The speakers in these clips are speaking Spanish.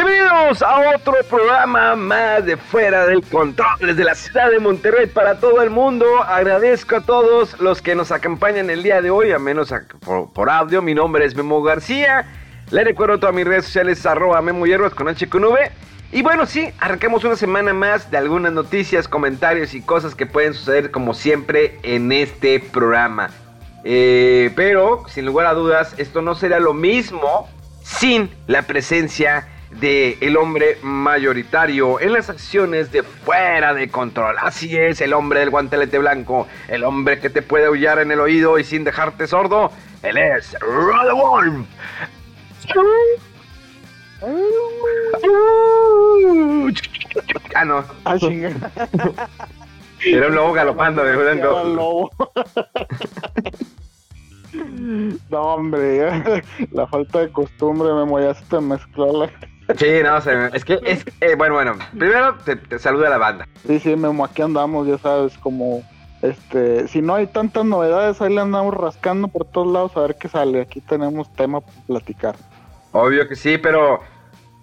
Bienvenidos a otro programa más de Fuera del Control desde la ciudad de Monterrey para todo el mundo. Agradezco a todos los que nos acompañan el día de hoy, a menos por, audio. Mi nombre es Memo García. Le recuerdo todas mis redes sociales, arroba Memo Hierbas con H con V. Y bueno, sí, arrancamos una semana más de algunas noticias, comentarios y cosas que pueden suceder como siempre en este programa. Eh, pero, sin lugar a dudas, esto no será lo mismo sin la presencia de el hombre mayoritario en las acciones de fuera de control. Así es, el hombre del guantelete blanco, el hombre que te puede aullar en el oído y sin dejarte sordo. Él es Wolf. Ah, no. Ah. Era un lobo galopando de Era blanco. el lobo. No, hombre, la falta de costumbre, Memo, ya se te mezcló la... Sí, no, se me- es que es. eh, bueno, bueno. Primero te, te saluda la banda. Sí, sí, Memo, aquí andamos, ya sabes, como... Este, si no hay tantas novedades, ahí le andamos rascando por todos lados a ver qué sale. Aquí tenemos tema para platicar. Obvio que sí, pero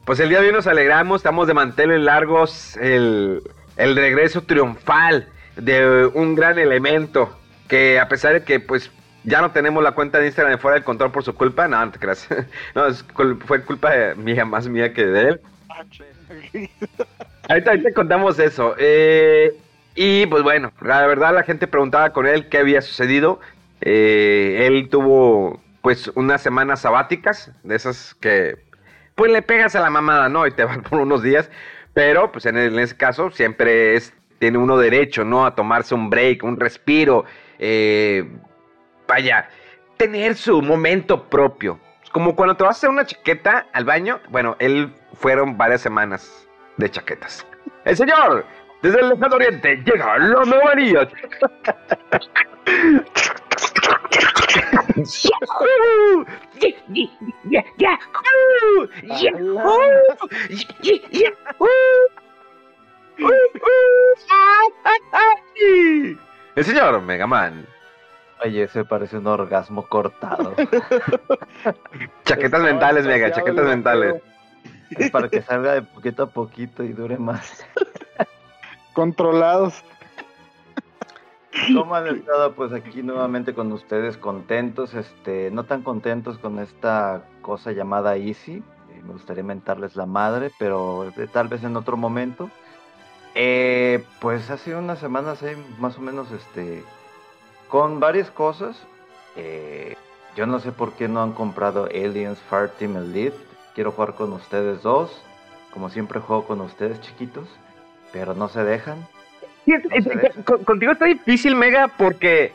pues el día de hoy nos alegramos, estamos de manteles largos, el, el regreso triunfal de un gran elemento que a pesar de que pues ya no tenemos la cuenta de Instagram fuera del control por su culpa, no, no te creas, no, es fue culpa mía, más mía que de él. Ahorita, ahorita contamos eso. eh, y pues bueno, la verdad la gente preguntaba con él qué había sucedido. Eh, él tuvo pues unas semanas sabáticas, de esas que pues le pegas a la mamada, ¿no? Y te van por unos días. Pero pues en, en ese caso siempre es, tiene uno derecho, ¿no? A tomarse un break, un respiro. eh, vaya, tener su momento propio. Como cuando te vas a hacer una chaqueta al baño. Bueno, él fueron varias semanas de chaquetas. El señor, desde el lejano oriente, llega la nueva El señor Megaman. Oye, ese parece un orgasmo cortado. Chaquetas mentales, Mega, chaquetas mentales. es para que salga de poquito a poquito y dure más. Controlados. ¿Cómo han estado? Pues aquí nuevamente con ustedes, contentos, este, no tan contentos con esta cosa llamada Easy. Eh, me gustaría mentarles la madre, pero eh, tal vez en otro momento. Eh, pues hace unas semanas ahí más o menos este, con varias cosas. Eh, yo no sé por qué no han comprado Aliens Fire Team Elite. Quiero jugar con ustedes dos. Como siempre juego con ustedes chiquitos, pero no se dejan. Contigo está difícil, Mega, porque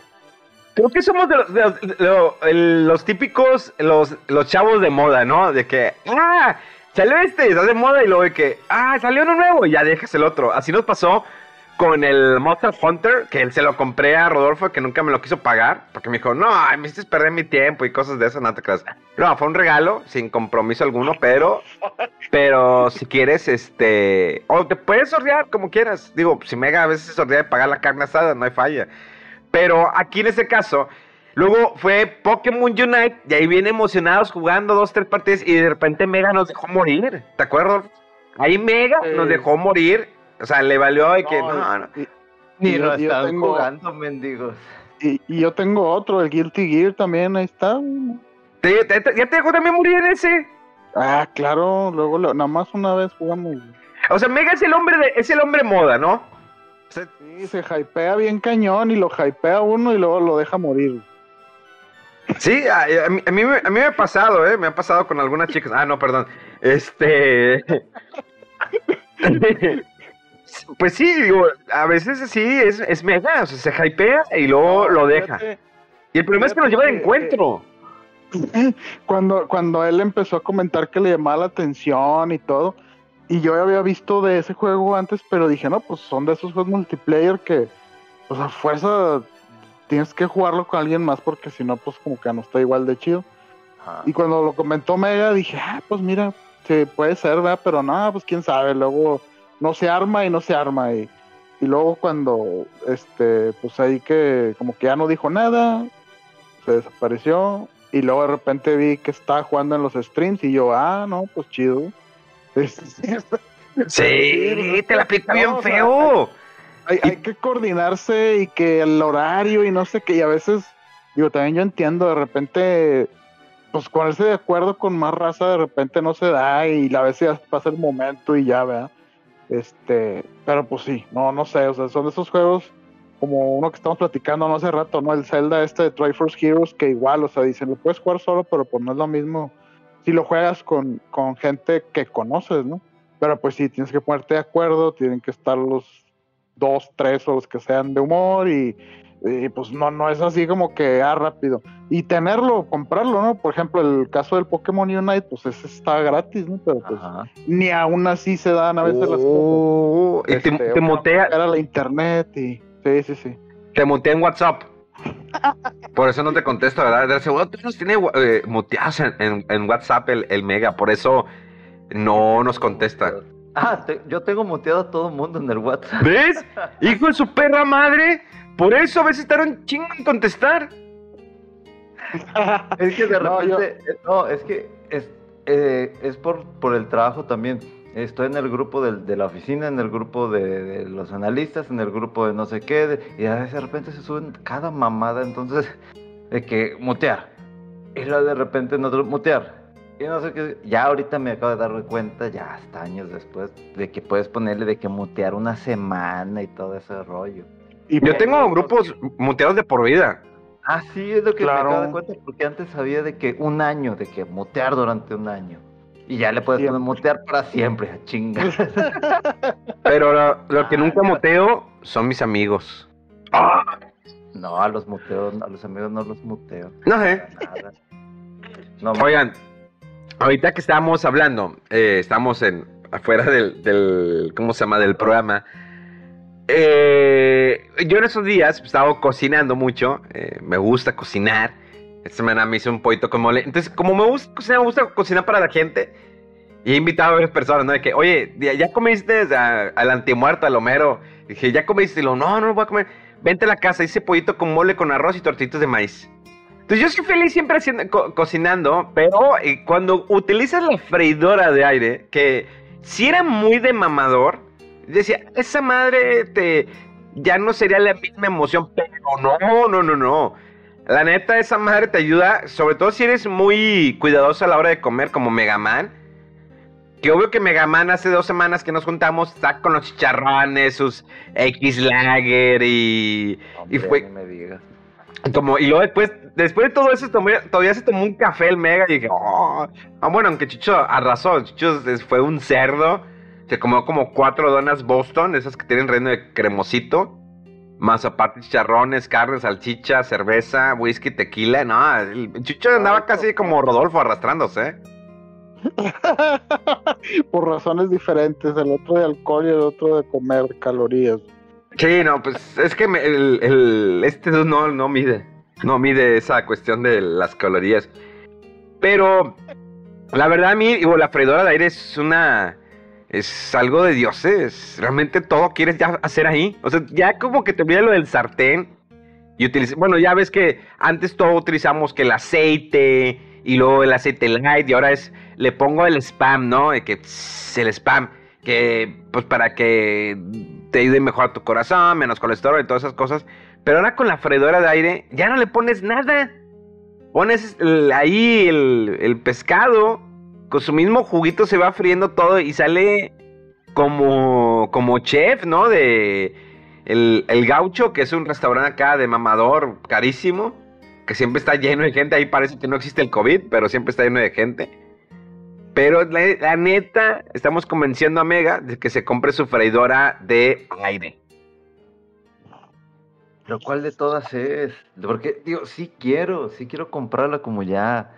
creo que somos de los, de los, de lo- el- los típicos, los, los chavos de moda, ¿no? De que, ah, salió este, está de moda, y luego de que, ah, salió uno nuevo, y ya dejas el otro. Así nos pasó con el Monster Hunter, que él se lo compré a Rodolfo, que nunca me lo quiso pagar, porque me dijo, no, me hiciste perder mi tiempo y cosas de eso, no te creas. No, fue un regalo, sin compromiso alguno, pero pero si quieres, este. O te puedes sordear como quieras. Digo, si Mega a veces se sortea de pagar la carne asada, no hay falla. Pero aquí en este caso, luego fue Pokémon Unite y ahí viene emocionados jugando dos, tres partidas y de repente Mega nos dejó morir. ¿Te acuerdas? Ahí Mega Eh. nos dejó morir. O sea, le valió de que. No, No, no. y- Ni Y lo yo- yo están tengo- jugando, mendigos. Y, y yo tengo otro, el Guilty Gear también, ahí está. ¿Te- te- te- ¿Ya te dejó también morir en ese? Ah, claro, luego lo- nada más una vez jugamos. O sea, Mega es el hombre de, es el hombre moda, ¿no? O sea, Sí, se hypea bien cañón y lo hypea uno y luego lo deja morir. Sí, a, mí, a, mí, me ha pasado, ¿eh? Me ha pasado con algunas chicas. Ah, no, perdón. Este. pues sí, digo, a veces sí, es, es mega, o sea, se hypea y luego lo deja. y el problema es que nos lleva de encuentro. Cuando, cuando él empezó a comentar que le llamaba la atención y todo, y yo había visto de ese juego antes, pero dije, no, pues son de esos juegos multiplayer que, pues a fuerza tienes que jugarlo con alguien más porque si no, pues como que no está igual de chido. Y cuando lo comentó Mega, dije, ah, pues mira, sí, puede ser, ¿verdad? Pero no, pues quién sabe, luego no se arma y no se arma. Y, y luego cuando, este, pues ahí que como que ya no dijo nada, se desapareció. Y luego de repente vi que estaba jugando en los streams y yo, ah, no, pues chido. sí, te la pica bien feo hay, que coordinarse y que el horario y no sé qué, y a veces, digo, también yo entiendo, de repente, pues ponerse de acuerdo con más raza de repente no se da y a veces ya pasa el momento y ya, ¿verdad? Este, pero pues sí, no, no sé, o sea, son de esos juegos como uno que estamos platicando no hace rato, ¿no? El Zelda este de Triforce Heroes, que igual, o sea, dicen, lo puedes jugar solo, pero pues no es lo mismo si lo juegas con, con gente que conoces, ¿no? Pero pues sí, tienes que ponerte de acuerdo, tienen que estar los dos, tres o los que sean de humor y, pues no, no es así como que ah, rápido. Y tenerlo, comprarlo, ¿no? Por ejemplo, el caso del Pokémon Unite, pues ese está gratis, ¿no? Pero pues ni aún así se dan a veces las cosas. Oh, y te, este, motea. Era la internet y. Sí, sí, sí. Te mutea en WhatsApp. Por eso no te contesto, ¿verdad? Seguro tú nos tiene eh, muteados en, en, WhatsApp el, el Mega, por eso no nos contesta. Ah, yo tengo muteado a todo el mundo en el WhatsApp. ¿Ves? Hijo de su perra madre. Por eso a veces estaron chingo en contestar. es que de repente. No, es que es, eh, es por, por el trabajo también. Estoy en el grupo de, la oficina, en el grupo de, los analistas, en el grupo de no sé qué, y a veces de repente se suben cada mamada, entonces, de que mutear. Y luego de repente no mutear no sé qué. Ya ahorita me acabo de dar cuenta, ya hasta años después, de que puedes ponerle de que mutear una semana y todo ese rollo. Y yo tengo grupos muteados de por vida. Ah, sí, es lo que me acabo de cuenta, porque antes sabía de que un año, de que mutear durante un año. Y ya le puedes poner mutear para siempre, a chinga. Pero lo, que nunca muteo son mis amigos. No, a los muteos, a los amigos no los muteo. No sé. No, Oigan, ahorita que estábamos hablando, eh, estamos en afuera del, ¿cómo se llama? Del programa. Eh, yo en esos días estaba cocinando mucho, eh, me gusta cocinar. Esta semana me hice un poquito con mole. Entonces, como me gusta cocinar, me gusta cocinar para la gente. Y he invitado a varias personas, ¿no? De que, oye, ¿ya, comiste al antimuerto, al Homero? dije, ¿ya comiste? Y lo, no, no voy a comer. Vente a la casa, hice pollito con mole, con arroz y tortitos de maíz. Entonces yo soy feliz siempre haciendo, cocinando, pero eh, cuando utilizas la freidora de aire, que si era muy de mamador, decía, esa madre te ya no sería la misma emoción, pero no, no, no, no. La neta, esa madre te ayuda, sobre todo si eres muy cuidadoso a la hora de comer, como Megaman. Que obvio que Megaman hace dos semanas que nos juntamos, está con los chicharrones, sus X Lager y. y fue. me digas. Como, y luego después, después de todo eso, todavía se tomó un café el Mega y dije, oh, ah, bueno, aunque Chicho arrasó, Chicho fue un cerdo, se comió como cuatro donas Boston, esas que tienen reino de cremosito, más aparte chicharrones, carne, salchicha, cerveza, whisky, tequila, no, el Chicho andaba casi como Rodolfo arrastrándose. Por razones diferentes, el otro de alcohol y el otro de comer calorías. Sí, no, pues es que el, este no, no mide. No mide esa cuestión de las calorías. Pero la verdad a mí, digo, la freidora de aire es una... Es algo de dioses. Realmente todo quieres ya hacer ahí. O sea, ya como que te olvidas lo del sartén. Y utiliza, bueno, ya ves que antes todo utilizamos que el aceite y luego el aceite light y ahora es, le pongo el spam, ¿no? De que el spam que pues para que te ayude mejor a tu corazón, menos colesterol y todas esas cosas. Pero ahora con la freidora de aire ya no le pones nada. Pones ahí el, pescado, con su mismo juguito se va friendo todo y sale como, como chef, ¿no? De el, el gaucho, que es un restaurante acá de mamador carísimo. que siempre está lleno de gente. Ahí parece que no existe el COVID, pero siempre está lleno de gente. Pero la, neta, estamos convenciendo a Mega de que se compre su freidora de aire. Pero ¿cuál de todas es? Porque, digo, sí quiero, sí quiero comprarla como ya,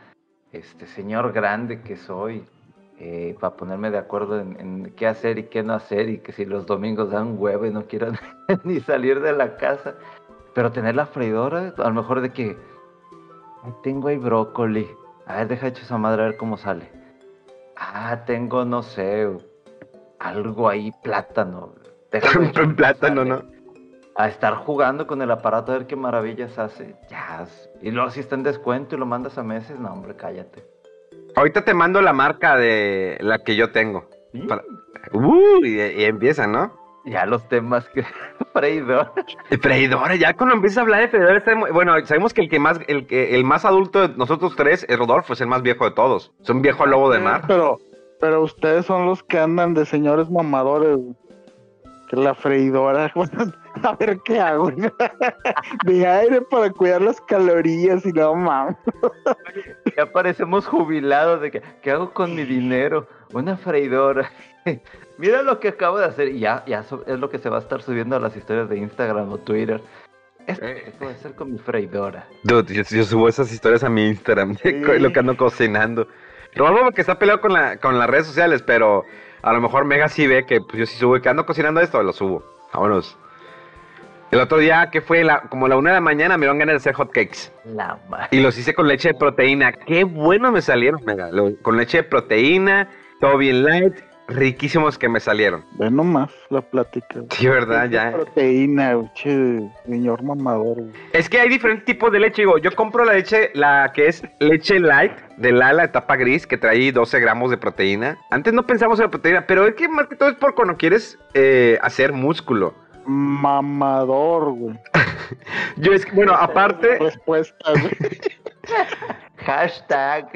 este señor grande que soy, eh, para ponerme de acuerdo en, qué hacer y qué no hacer, y que si los domingos dan huevo y no quiero ni salir de la casa. Pero tener la freidora, a lo mejor de que, tengo ahí brócoli, a ver, deja hecho esa madre a ver cómo sale. Ah, tengo, no sé, algo ahí, plátano. Plátano, ¿no? A estar jugando con el aparato a ver qué maravillas hace. Ya. Y luego si está en descuento y lo mandas a meses, no, hombre, cállate. Ahorita te mando la marca de la que yo tengo. Uh, y, empieza, ¿no? Ya los temas que. freidora. Freidora, ya cuando empiezas a hablar de freidora, bueno, sabemos que el que más, el que el más adulto de nosotros tres es Rodolfo, es el más viejo de todos. Es un viejo lobo de mar. Pero, pero ustedes son los que andan de señores mamadores. Que la freidora, a ver qué hago. de aire para cuidar las calorías y no mames. ya parecemos jubilados de que, ¿qué hago con mi dinero? Una freidora. Mira lo que acabo de hacer. Y ya, ya es lo que se va a estar subiendo a las historias de Instagram o Twitter. Esto, eh. puede ser con mi freidora. Dude, yo, subo esas historias a mi Instagram, lo que ando cocinando. Lo que está peleado con, la, con las redes sociales, pero a lo mejor Mega sí ve que pues, yo sí subo que ando cocinando esto, lo subo. Vámonos. El otro día, que fue la, como la una de la mañana, me iban ganas de hacer hotcakes. La y los hice con leche de proteína. Qué bueno me salieron, mega. con leche de proteína, todo bien light riquísimos que me salieron. Ve nomás la plática. Sí, ¿verdad? Ya. Proteína, señor mamador. Es que hay diferentes tipos de leche. Digo, yo compro la leche, la que es leche light, de la, la etapa gris, que trae 12 gramos de proteína. Antes no pensamos en la proteína, pero es que más que todo es por cuando quieres eh, hacer músculo. Mamador, güey. yo es que, bueno, aparte. Respuesta, güey. Hashtag.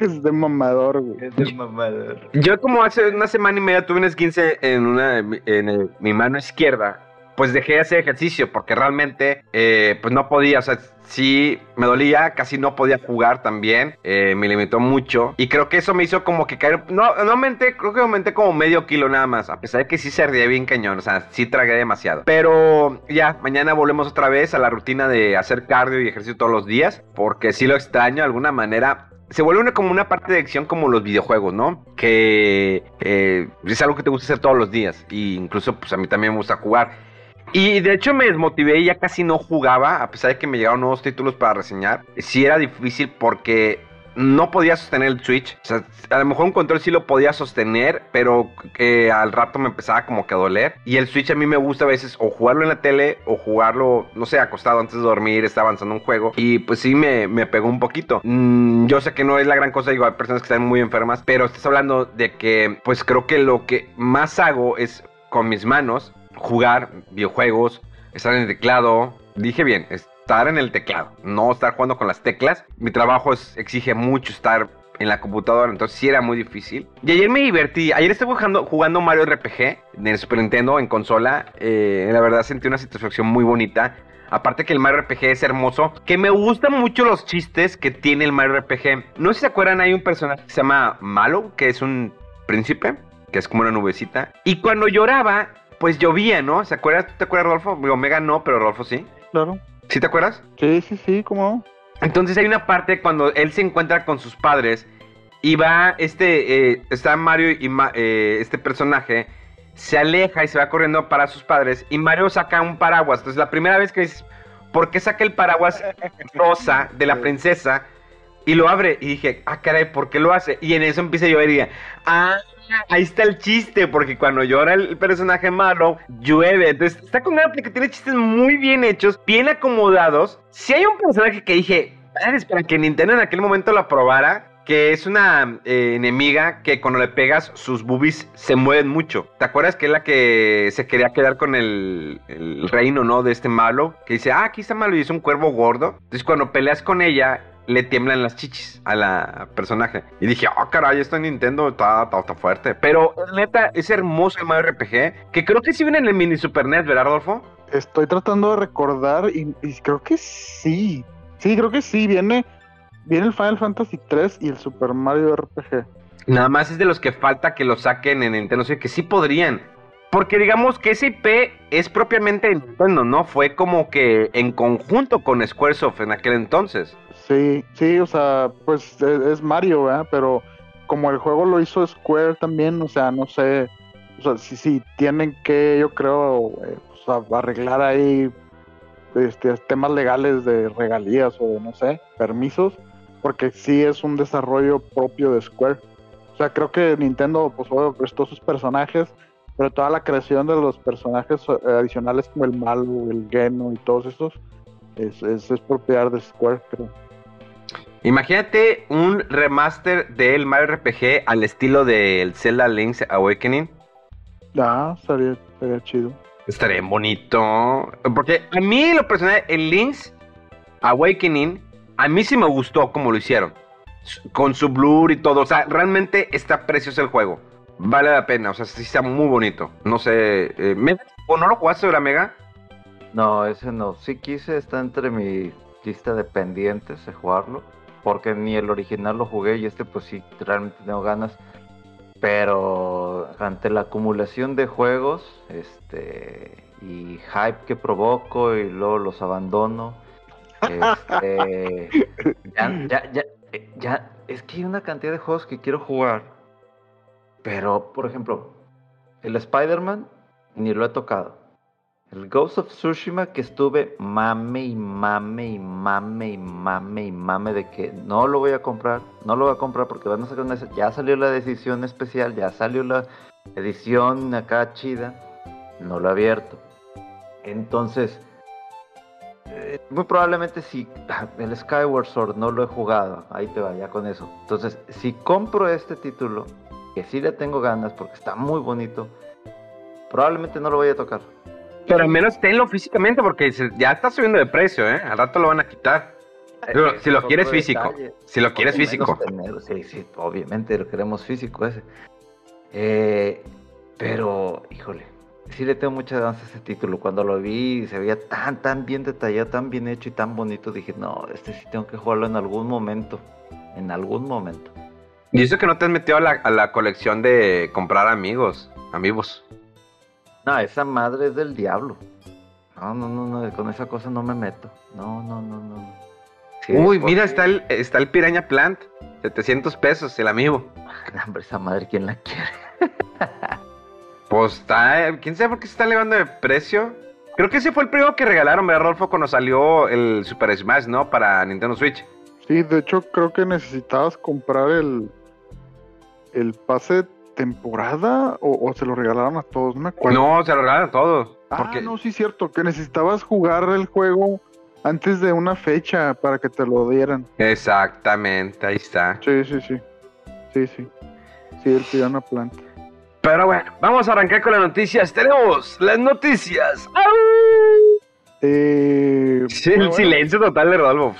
es de mamador, güey. Es de mamador. Yo como hace una semana y media tuve un esguince en una en mi mano izquierda. Pues dejé de hacer ejercicio porque realmente eh, pues no podía, o sea, sí me dolía, casi no podía jugar también, eh, me limitó mucho y creo que eso me hizo como que caer, no, no aumenté, creo que aumenté como medio kilo nada más, a pesar de que sí se ardía bien cañón, o sea, sí tragué demasiado. Pero ya, mañana volvemos otra vez a la rutina de hacer cardio y ejercicio todos los días, porque sí lo extraño de alguna manera se vuelve una, como una parte de acción como los videojuegos, ¿no? Que eh, es algo que te gusta hacer todos los días. Y incluso, pues a mí también me gusta jugar. Y de hecho me desmotivé y ya casi no jugaba, a pesar de que me llegaron nuevos títulos para reseñar. Sí era difícil porque no podía sostener el Switch. O sea, a lo mejor un control sí lo podía sostener, pero que al rato me empezaba como que a doler. Y el Switch a mí me gusta a veces o jugarlo en la tele o jugarlo, no sé, acostado antes de dormir, está avanzando un juego. Y pues sí me, me pegó un poquito. Mm, yo sé que no es la gran cosa, digo, hay personas que están muy enfermas, pero estás hablando de que pues creo que lo que más hago es con mis manos jugar videojuegos, estar en el teclado. Dije bien, es estar en el teclado, no estar jugando con las teclas. Mi trabajo exige mucho estar en la computadora, entonces sí era muy difícil. Y ayer me divertí, ayer estuve jugando, jugando Mario RPG en el Super Nintendo en consola. Eh, la verdad sentí una satisfacción muy bonita. Aparte que el Mario RPG es hermoso, que me gustan mucho los chistes que tiene el Mario RPG. No sé si se acuerdan, hay un personaje que se llama Malo, que es un príncipe, que es como una nubecita. Y cuando lloraba, pues llovía, ¿no? ¿Se acuerdan? ¿Te acuerdas, Rolfo? Omega no, pero Rolfo sí. Claro. ¿Sí te acuerdas? Sí, sí, sí, ¿cómo? Entonces hay una parte cuando él se encuentra con sus padres y va, este, eh, está Mario y eh, este personaje se aleja y se va corriendo para sus padres y Mario saca un paraguas. Entonces la primera vez que dices, ¿por qué saca el paraguas rosa de la princesa? Y lo abre y dije, ah, caray, ¿por qué lo hace? Y en eso empieza a llover y dije, ah, ahí está el chiste, porque cuando llora el personaje malo, llueve. Entonces, está con una que tiene chistes muy bien hechos, bien acomodados. Si hay un personaje que dije, para que Nintendo en aquel momento lo probara, que es una eh, enemiga que cuando le pegas sus boobies se mueven mucho. ¿Te acuerdas que es la que se quería quedar con el, el reino, ¿no? De este malo. Que dice, ah, aquí está malo y es un cuervo gordo. Entonces cuando peleas con ella, le tiemblan las chichis a la personaje. Y dije, oh caray, esto en Nintendo está, está, fuerte. Pero neta, es hermoso el Mario RPG, que creo que sí viene en el mini Super NES, ¿verdad, Rodolfo? Estoy tratando de recordar y, creo que sí. Sí, creo que sí, viene, viene el Final Fantasy 3 y el Super Mario RPG. Nada más es de los que falta que lo saquen en Nintendo Switch, que sí podrían. Porque digamos que ese IP es propiamente Nintendo, ¿no? Fue como que en conjunto con Squaresoft en aquel entonces. Sí, sí, o sea, pues e- es, Mario, ¿verdad? Pero como el juego lo hizo Square también, o sea, no sé, o sea, sí, sí, tienen que, yo creo, eh, sea, arreglar ahí este, temas legales de regalías o de, no sé, permisos, porque sí es un desarrollo propio de Square. O sea, creo que Nintendo, pues, obvio, prestó sus personajes, pero toda la creación de los personajes eh, adicionales como el Malo, el Geno y todos estos es, es, es propiedad de Square, creo. Imagínate un remaster del Mario RPG al estilo del Zelda Link's Awakening. Ah, estaría, estaría chido. Estaría bonito. Porque a mí, lo personal, el Link's Awakening, a mí sí me gustó como lo hicieron. Con su blur y todo. O sea, realmente está precioso el juego. Vale la pena. O sea, sí está muy bonito. No sé. Eh. ¿O no lo jugaste, la Mega? No, ese no. Sí quise, está entre mi lista de pendientes de jugarlo. Porque ni el original lo jugué y este pues sí, realmente tengo ganas. Pero ante la acumulación de juegos, este y hype que provoco y luego los abandono. Este, ya, ya, ya, ya, es que hay una cantidad de juegos que quiero jugar. Pero, por ejemplo, el Spider-Man ni lo he tocado. El Ghost of Tsushima que estuve mame y mame y mame y mame y mame de que no lo voy a comprar, no lo voy a comprar porque van a sacar una... Ya salió la decisión especial, ya salió la edición acá chida, no lo he abierto. Entonces, eh, muy probablemente si el Skyward Sword no lo he jugado, ahí te vaya con eso. Entonces, si compro este título, que sí le tengo ganas porque está muy bonito, probablemente no lo voy a tocar. Pero al menos tenlo físicamente porque ya está subiendo de precio, ¿eh? Al rato lo van a quitar. Pero, si lo quieres físico. Si lo quieres físico. Sí, sí, obviamente lo queremos físico ese. Eh, pero, híjole, sí le tengo muchas ganas a ese título. Cuando lo vi se veía tan, tan bien detallado, tan bien hecho y tan bonito, dije, no, este sí tengo que jugarlo en algún momento. En algún momento. Y eso que no te has metido a la, a la colección de comprar amigos, amigos. No, esa madre es del diablo. No, no, no, no, con esa cosa no me meto. No, no, no, no. Sí, Uy, mira, está el, está el Piraña Plant. 700 pesos, el amigo. Hombre, esa madre, ¿quién la quiere? pues está, quién sabe por qué se está elevando de precio. Creo que ese fue el primero que regalaron, ¿verdad, Rolfo? Cuando salió el Super Smash, ¿no? Para Nintendo Switch. Sí, de hecho, creo que necesitabas comprar el, el pase temporada o, o, se lo regalaron a todos, no me acuerdo. No, se lo regalaron a todos. Porque... Ah, no, sí, cierto, que necesitabas jugar el juego antes de una fecha para que te lo dieran. Exactamente, ahí está. Sí, sí, sí. Sí, sí. Sí, el Piranha Plant. Pero bueno, vamos a arrancar con las noticias. Tenemos las noticias. Eh, sí, el bueno, silencio total de Rodolfo.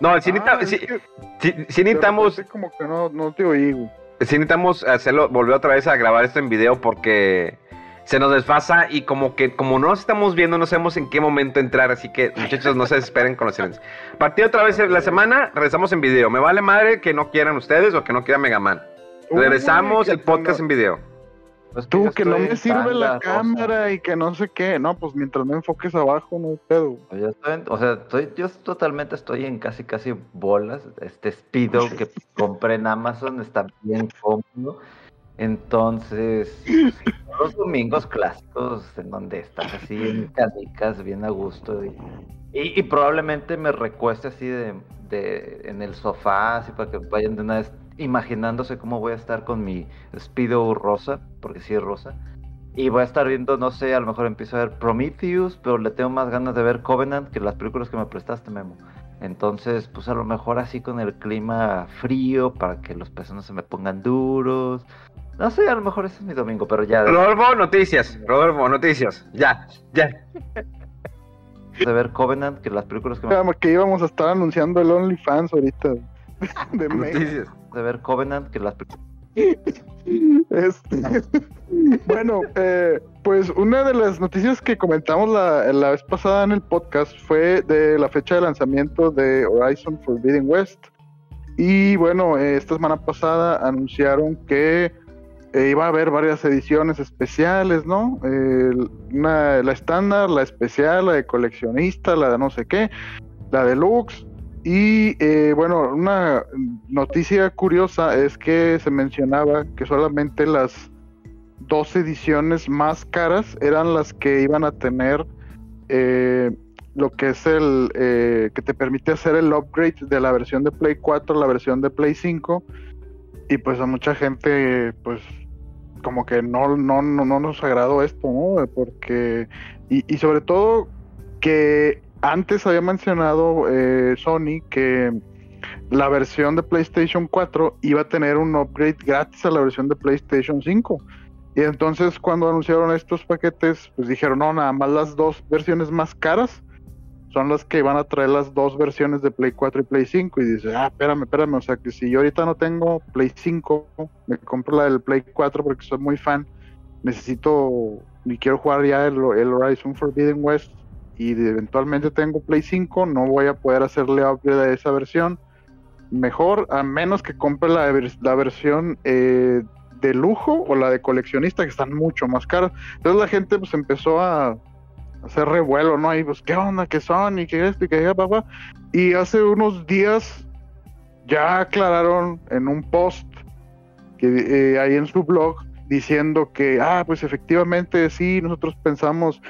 No, si, ah, necesitamos, si, que si, si necesitamos. Como que no, no te oí, güey. Sí necesitamos hacerlo, volver otra vez a grabar esto en video porque se nos desfasa y como que como no nos estamos viendo, no sabemos en qué momento entrar, así que muchachos no se desesperen con los silencios. Partido otra vez la semana, regresamos en video. Me vale madre que no quieran ustedes o que no quieran Megaman. Regresamos el podcast en video. Pues Tú, que no me sirve la cámara y que no sé qué. No, pues mientras no enfoques abajo, no hay pedo. O sea, yo estoy en- o sea, estoy- yo totalmente estoy en casi casi bolas. Este Speedo que compré en Amazon está bien cómodo. Entonces, los domingos clásicos en donde estás así en canicas, bien a gusto. Y, y- y probablemente me recueste así de, de- en el sofá, así para que vayan de una vez imaginándose cómo voy a estar con mi Speedo rosa, porque sí es rosa. Y voy a estar viendo, no sé, a lo mejor empiezo a ver Prometheus, pero le tengo más ganas de ver Covenant que las películas que me prestaste, Memo. Entonces, pues a lo mejor así con el clima frío, para que los pezones se me pongan duros. No sé, a lo mejor ese es mi domingo, pero ya Rodolfo, noticias. Rodolfo, noticias. Ya, ya. de ver Covenant que las películas que me que íbamos a estar anunciando el OnlyFans ahorita. De Meg. Noticias. de ver Covenant que las Este, bueno, eh, pues una de las noticias que comentamos la, la, vez pasada en el podcast fue de la fecha de lanzamiento de Horizon Forbidden West. Y bueno, eh, esta semana pasada anunciaron que eh, iba a haber varias ediciones especiales, ¿no? una, la estándar, la especial, la de coleccionista, la de no sé qué, la deluxe y eh, bueno, una noticia curiosa es que se mencionaba que solamente las dos ediciones más caras eran las que iban a tener eh, lo que es el eh, que te permite hacer el upgrade de la versión de Play 4 a la versión de Play 5 y pues a mucha gente pues como que no, no, no, no nos agradó esto, ¿no? Porque y, y sobre todo que antes había mencionado eh, Sony que la versión de PlayStation 4 iba a tener un upgrade gratis a la versión de PlayStation 5. Y entonces cuando anunciaron estos paquetes, pues dijeron, no, nada más las dos versiones más caras son las que van a traer las dos versiones de Play 4 y Play 5. Y dice, ah, espérame, espérame, o sea que si yo ahorita no tengo Play 5, me compro la del Play 4 porque soy muy fan, necesito y quiero jugar ya el Horizon Forbidden West y eventualmente tengo Play 5, no voy a poder hacerle upgrade a esa versión. Mejor, a menos que compre la, la versión eh, de lujo o la de coleccionista, que están mucho más caras. Entonces la gente pues empezó a hacer revuelo, ¿no? Y pues, ¿qué onda? ¿Qué son? ¿Y qué esto? ¿Y qué papá? Y hace unos días ya aclararon en un post que eh, ahí en su blog diciendo que, ah, pues efectivamente sí, nosotros pensamos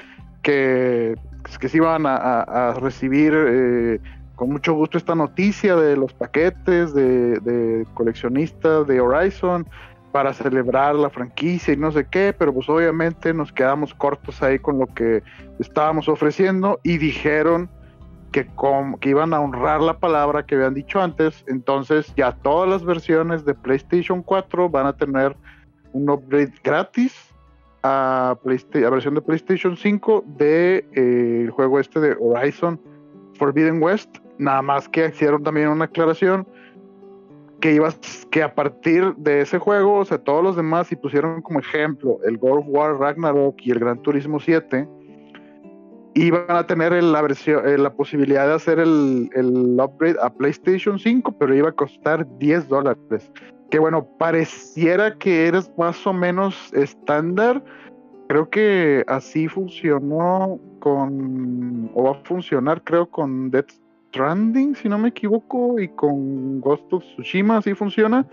que que se iban a, recibir eh, con mucho gusto esta noticia de los paquetes de, coleccionistas de Horizon para celebrar la franquicia y no sé qué, pero pues obviamente nos quedamos cortos ahí con lo que estábamos ofreciendo y dijeron que, que iban a honrar la palabra que habían dicho antes, entonces ya todas las versiones de PlayStation 4 van a tener un upgrade gratis a, versión de PlayStation 5 de eh, el juego este de Horizon Forbidden West. Nada más que hicieron también una aclaración que ibas que a partir de ese juego, o sea, todos los demás, y pusieron como ejemplo el God of War Ragnarok y el Gran Turismo 7, iban a tener la versión, eh, la posibilidad de hacer el, el, upgrade a PlayStation 5, pero iba a costar 10 dólares que bueno, pareciera que eres más o menos estándar. Creo que así funcionó con, o va a funcionar creo con Death Stranding, si no me equivoco, y con Ghost of Tsushima así funciona.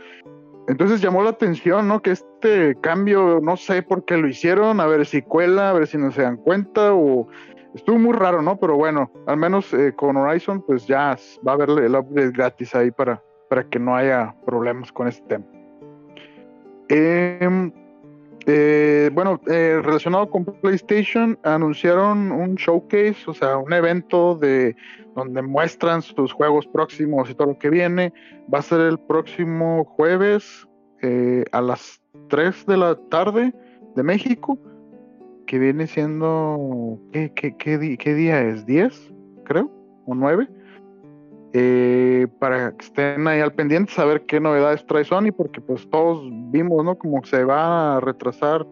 Entonces llamó la atención, ¿no? Que este cambio, no sé por qué lo hicieron, a ver si cuela, a ver si no se dan cuenta, o estuvo muy raro, ¿no? Pero bueno, al menos eh, con Horizon, pues ya va a haber el upgrade gratis ahí para, para que no haya problemas con este tema. Em, eh, bueno, eh, relacionado con PlayStation, anunciaron un showcase, o sea, un evento de donde muestran sus juegos próximos y todo lo que viene. Va a ser el próximo jueves eh, a las 3 de la tarde de México, que viene siendo, ¿qué, qué, día es? ¿10? Creo, o 9 eh, para que estén ahí al pendiente, saber qué novedades trae Sony, porque pues todos vimos, ¿no? Como se va a retrasar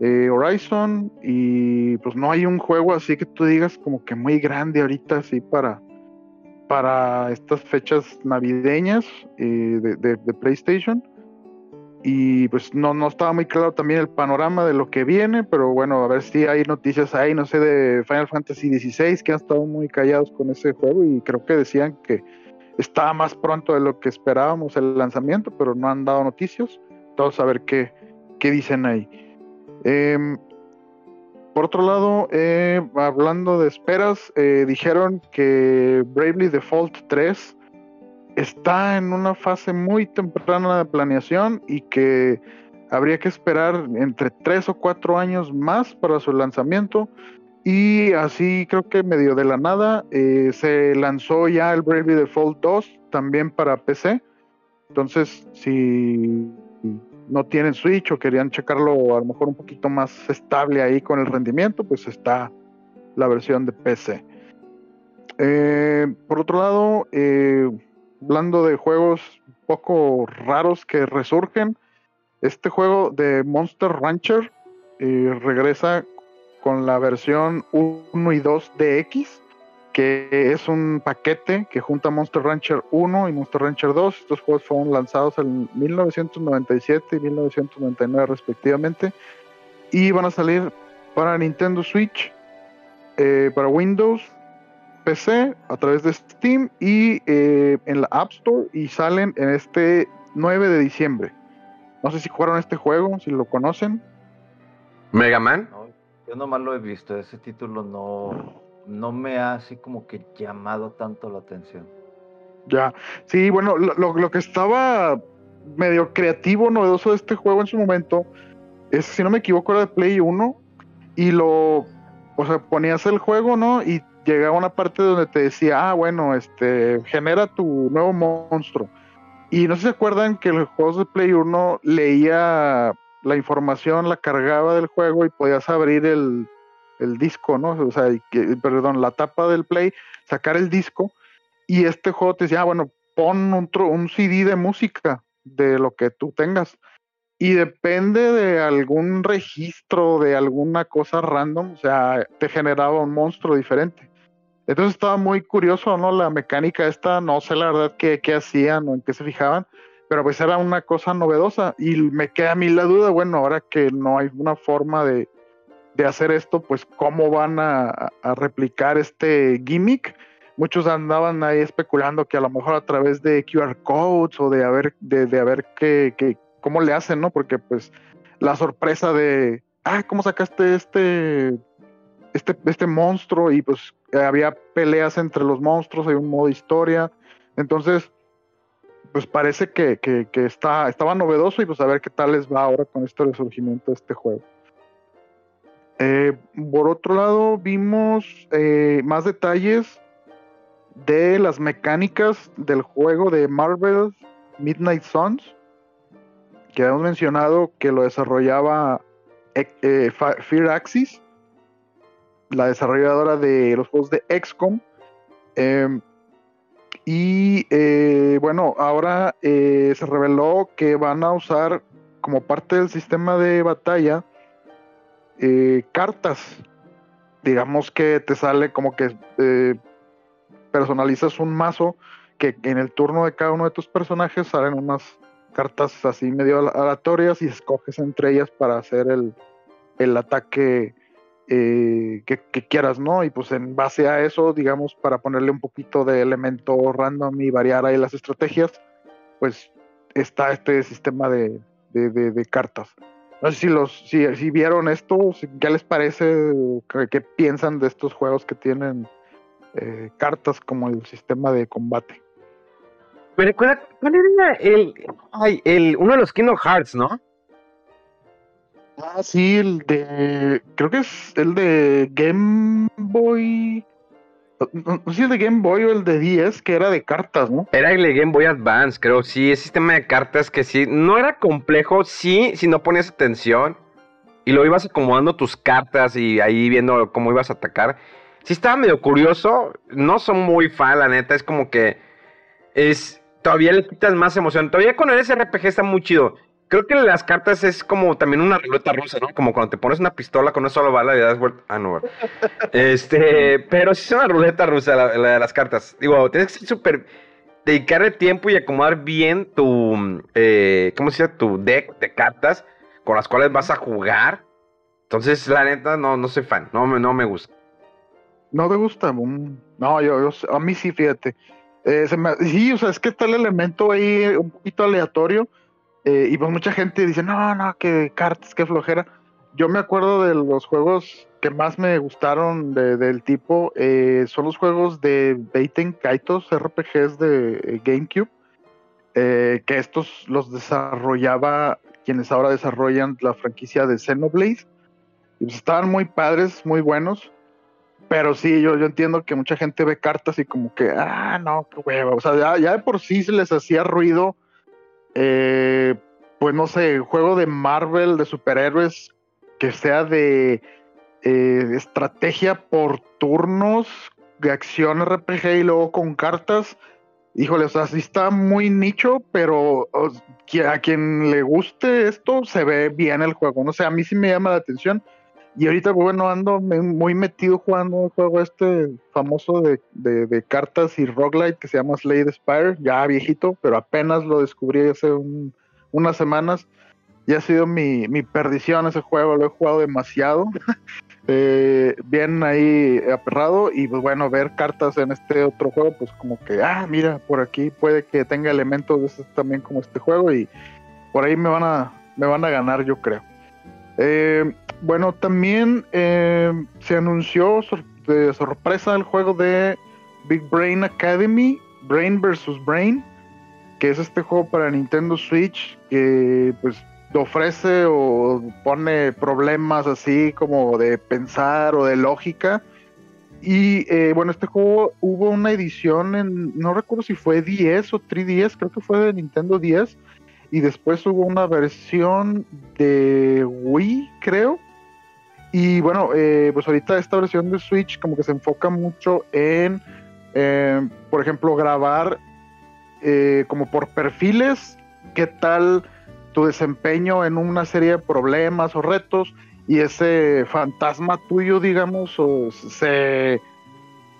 eh, Horizon y pues no hay un juego así que tú digas como que muy grande ahorita, así para, para estas fechas navideñas eh, de, de, PlayStation. Y pues no, no estaba muy claro también el panorama de lo que viene, pero bueno, a ver si hay noticias ahí, no sé, de Final Fantasy XVI, que han estado muy callados con ese juego y creo que decían que estaba más pronto de lo que esperábamos el lanzamiento, pero no han dado noticias. Todos a ver qué, qué dicen ahí. Em, por otro lado, eh, hablando de esperas, eh, dijeron que Bravely Default 3 está en una fase muy temprana de planeación y que habría que esperar entre tres o cuatro años más para su lanzamiento. Y así creo que medio de la nada eh, se lanzó ya el Bravely Default 2 también para PC. Entonces, si no tienen Switch o querían checarlo a lo mejor un poquito más estable ahí con el rendimiento, pues está la versión de PC. Eh, por otro lado, eh, hablando de juegos poco raros que resurgen, Este juego de Monster Rancher eh, regresa con la versión 1 y 2 de X, que es un paquete que junta Monster Rancher 1 y Monster Rancher 2. Estos juegos fueron lanzados en 1997 y 1999 respectivamente y van a salir para Nintendo Switch, eh, para Windows, PC, a través de Steam y eh, en la App Store y salen en este 9 de diciembre. No sé si jugaron este juego, si lo conocen. Mega Man. yo nomás lo he visto, ese título no, no me ha así como que llamado tanto la atención. Ya, sí, bueno, lo, lo que estaba medio creativo, novedoso de este juego en su momento, es, si no me equivoco, era de Play 1 y lo, o sea, ponías el juego, ¿no? Y llegaba una parte donde te decía, ah, bueno, este, genera tu nuevo monstruo. Y no sé si se acuerdan que los juegos de Play 1 leía la información, la cargaba del juego y podías abrir el, disco, ¿no? O sea, perdón, la tapa del Play, sacar el disco y este juego te decía, ah, bueno, pon un, un CD de música de lo que tú tengas y depende de algún registro, de alguna cosa random, o sea, te generaba un monstruo diferente. Entonces estaba muy curioso, ¿no? La mecánica esta, no sé la verdad qué, hacían o en qué se fijaban, pero pues era una cosa novedosa y me queda a mí la duda, bueno, ahora que no hay una forma de, hacer esto, pues cómo van a, replicar este gimmick. Muchos andaban ahí especulando que a lo mejor a través de QR codes o de haber, de, de haber qué, cómo le hacen, ¿no? Porque pues la sorpresa de, ah, ¿cómo sacaste este, este, este monstruo? Y pues había peleas entre los monstruos, hay un modo historia. Entonces, pues parece que, está, estaba novedoso y pues a ver qué tal les va ahora con este resurgimiento de este juego. Eh, por otro lado, vimos eh, más detalles de las mecánicas del juego de Marvel Midnight Suns que habíamos mencionado que lo desarrollaba eh, eh, Fear Axis, la desarrolladora de los juegos de XCOM. Em, y eh, bueno, ahora se reveló que van a usar como parte del sistema de batalla cartas. Digamos que te sale como que personalizas un mazo que en el turno de cada uno de tus personajes salen unas cartas así medio aleatorias y escoges entre ellas para hacer el, ataque eh, que, quieras, ¿no? Y pues en base a eso, digamos, para ponerle un poquito de elemento random y variar ahí las estrategias, pues está este sistema de, cartas. No sé si los, si, vieron esto, ¿qué les parece? ¿Qué, piensan de estos juegos que tienen eh, cartas como el sistema de combate? Me recuerda, ¿cuál era el, ay, el, uno de los Kingdom Hearts, no? Ah, sí, el de, creo que es el de Game Boy, no, sé si el de Game Boy o el de 10, que era de cartas, ¿no? Era el de Game Boy Advance, creo, sí, es sistema de cartas que sí, no era complejo, sí, si no ponías atención y lo ibas acomodando tus cartas y ahí viendo cómo ibas a atacar. Sí estaba medio curioso, no son muy fan, la neta, es como que es todavía le quitas más emoción. Todavía con el SRPG está muy chido. Creo que las cartas es como también una ruleta rusa, ¿no? Como cuando te pones una pistola con una sola bala y das vuelta. Ah, no. este, pero sí es una ruleta rusa la, de las cartas. Digo, tienes que ser súper. Dedicarle tiempo y acomodar bien tu. Eh, ¿Cómo se llama? Tu deck de cartas con las cuales vas a jugar. Entonces, la neta, no, no soy fan. No, no me gusta. ¿No te gusta? Mm, no, yo, yo, a mí sí, fíjate. Eh, sí, o sea, es que está el elemento ahí un poquito aleatorio. Eh, y pues mucha gente dice, no, no, que cartas, que flojera. Yo me acuerdo de los juegos que más me gustaron del tipo, eh, son los juegos de Baiten Kaitos, RPGs de GameCube, que estos los desarrollaba quienes ahora desarrollan la franquicia de Xenoblade. Y pues estaban muy padres, muy buenos. Pero sí, yo, yo entiendo que mucha gente ve cartas y como que, ah, no, qué hueva. O sea, ya, de por sí se les hacía ruido, eh, pues no sé, juego de Marvel, de superhéroes, que sea de eh, estrategia por turnos, de acción RPG y luego con cartas. híjole, o sea, sí está muy nicho, pero a quien le guste esto se ve bien el juego. No sé, a mí sí me llama la atención. Y ahorita, bueno, ando muy metido jugando el juego este famoso de, de, cartas y roguelite que se llama Slade Spire, ya viejito, pero apenas lo descubrí hace unas semanas. Y ha sido mi, mi perdición ese juego, lo he jugado demasiado. eh, bien ahí aperrado y pues bueno, ver cartas en este otro juego, pues como que, ah, mira, por aquí puede que tenga elementos de este, también como este juego y por ahí me van a, me van a ganar, yo creo. Eh, bueno, también eh, se anunció de sorpresa el juego de Big Brain Academy, Brain vs. Brain, que es este juego para Nintendo Switch que pues ofrece o pone problemas así como de pensar o de lógica. Y eh, bueno, este juego hubo una edición en, no recuerdo si fue 10 o 3DS, creo que fue de Nintendo 10. Y después hubo una versión de Wii, creo. Y bueno, eh, pues ahorita esta versión de Switch como que se enfoca mucho en, eh, por ejemplo, grabar como por perfiles, qué tal tu desempeño en una serie de problemas o retos y ese fantasma tuyo, digamos, se,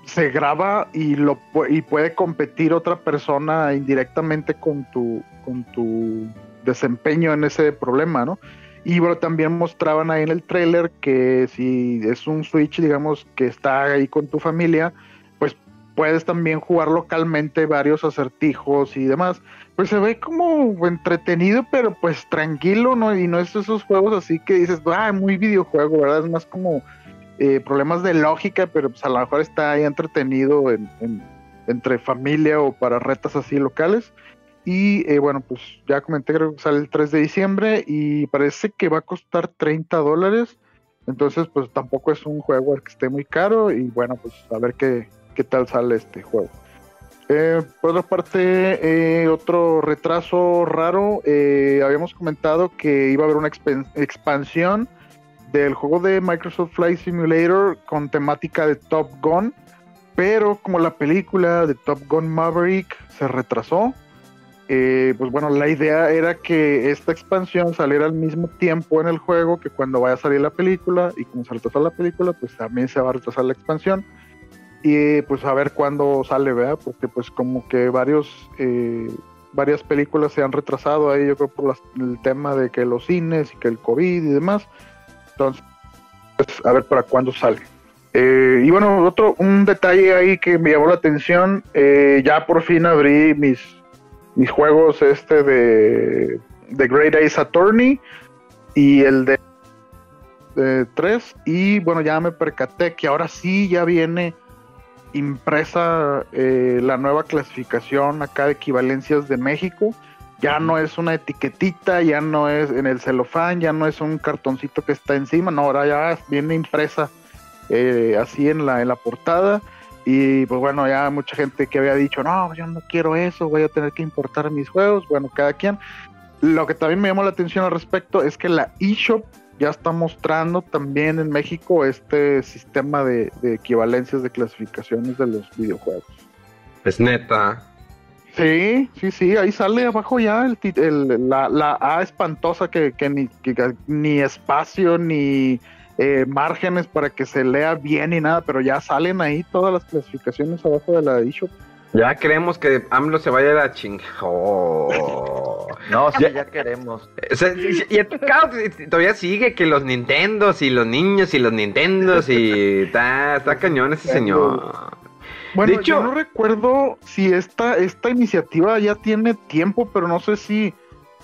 se graba y, lo, y puede competir otra persona indirectamente con tu, con tu desempeño en ese problema, ¿no? Y bueno, también mostraban ahí en el trailer que si es un Switch, digamos, que está ahí con tu familia, pues puedes también jugar localmente varios acertijos y demás pues se ve como entretenido, pero pues tranquilo, ¿no? Y no es esos juegos así que dices, ah, muy videojuego, ¿verdad? Es más como eh, problemas de lógica, pero pues a lo mejor está ahí entretenido en, entre familia o para retas así locales. Y eh, bueno, pues ya comenté, creo que sale el 3 de diciembre y parece que va a costar 30 dólares. Entonces, pues tampoco es un juego que esté muy caro y bueno, pues a ver qué, qué tal sale este juego. Eh, por otra parte, eh, otro retraso raro, habíamos comentado que iba a haber una expansión del juego de Microsoft Flight Simulator con temática de Top Gun, pero como la película de Top Gun Maverick se retrasó, pues bueno, la idea era que esta expansión saliera al mismo tiempo en el juego que cuando vaya a salir la película, y como se retrasó la película, pues también se va a retrasar la expansión y pues a ver cuándo sale, ¿verdad? Porque pues como que varios eh, varias películas se han retrasado ahí, yo creo por el tema de que los cines y que el COVID y demás. Entonces, pues, a ver para cuándo sale. Eh, y bueno, otro, un detalle ahí que me llamó la atención, eh, ya por fin abrí mis, mis juegos este de, de Great Ace Attorney y el de, de 3 y bueno, ya me percaté que ahora sí ya viene impresa eh, la nueva clasificación acá de equivalencias de México. Ya no es una etiquetita, ya no es en el celofán, ya no es un cartoncito que está encima, no, ahora ya viene impresa eh, así en la, en la portada. Y pues bueno, ya mucha gente que había dicho, no, yo no quiero eso, voy a tener que importar mis juegos. Bueno, cada quien. Lo que también me llamó la atención al respecto es que la eShop ya está mostrando también en México este sistema de, equivalencias de clasificaciones de los videojuegos. Es neta. Sí, sí, sí, ahí sale abajo ya el, la, A espantosa que, ni, ni espacio ni eh, márgenes para que se lea bien ni nada, pero ya salen ahí todas las clasificaciones abajo de la eShop. Ya queremos que AMLO se vaya a la No, sí, ya, queremos. y, todavía sigue que los Nintendos y los niños y los Nintendos y está, está cañón ese señor. Bueno, yo no recuerdo si esta, esta iniciativa ya tiene tiempo, pero no sé si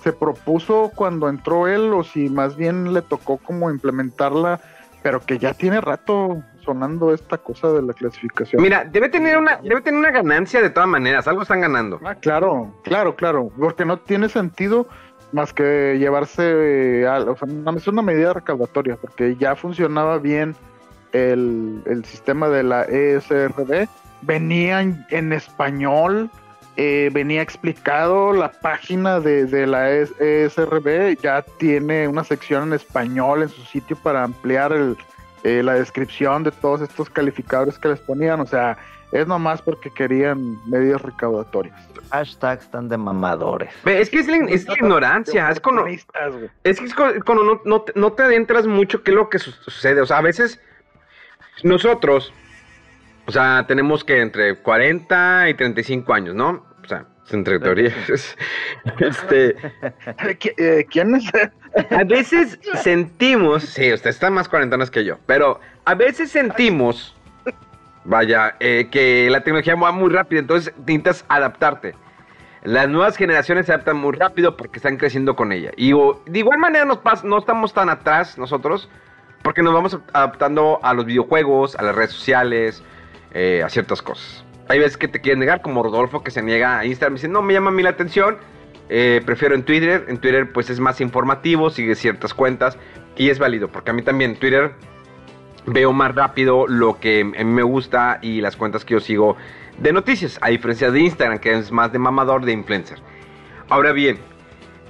se propuso cuando entró él o si más bien le tocó como implementarla, pero que ya tiene rato sonando esta cosa de la clasificación. Mira, debe tener una, debe tener una ganancia de todas maneras, algo están ganando. Ah, claro, claro, claro, porque no tiene sentido más que llevarse, a, o sea, es una medida recaudatoria, porque ya funcionaba bien el, sistema de la ESRB, venía en, español, eh, venía explicado, la página de, de la ESRB ya tiene una sección en español en su sitio para ampliar el, eh, la descripción de todos estos calificadores que les ponían, o sea, es nomás porque querían medidas recaudatorias. Hashtags están de mamadores. Es que es la, es la ignorancia, es cuando, es que es cuando no, no, no, te adentras mucho qué es lo que sucede. O sea, a veces nosotros, o sea, tenemos que entre 40 y 35 años, ¿no? Entre teorías. este, eh, ¿Quién es? a veces sentimos, sí, usted está más cuarentonas que yo, pero a veces sentimos, vaya, eh, que la tecnología va muy rápido, entonces necesitas adaptarte. Las nuevas generaciones se adaptan muy rápido porque están creciendo con ella. Y de igual manera nos no estamos tan atrás nosotros, porque nos vamos adaptando a los videojuegos, a las redes sociales, eh, a ciertas cosas. Hay veces que te quieren negar, como Rodolfo que se niega a Instagram dice, no, me llama a mí la atención, eh, prefiero en Twitter. En Twitter pues es más informativo, sigue ciertas cuentas y es válido, porque a mí también en Twitter veo más rápido lo que a mí me gusta y las cuentas que yo sigo de noticias, a diferencia de Instagram, que es más de mamador de influencer. Ahora bien,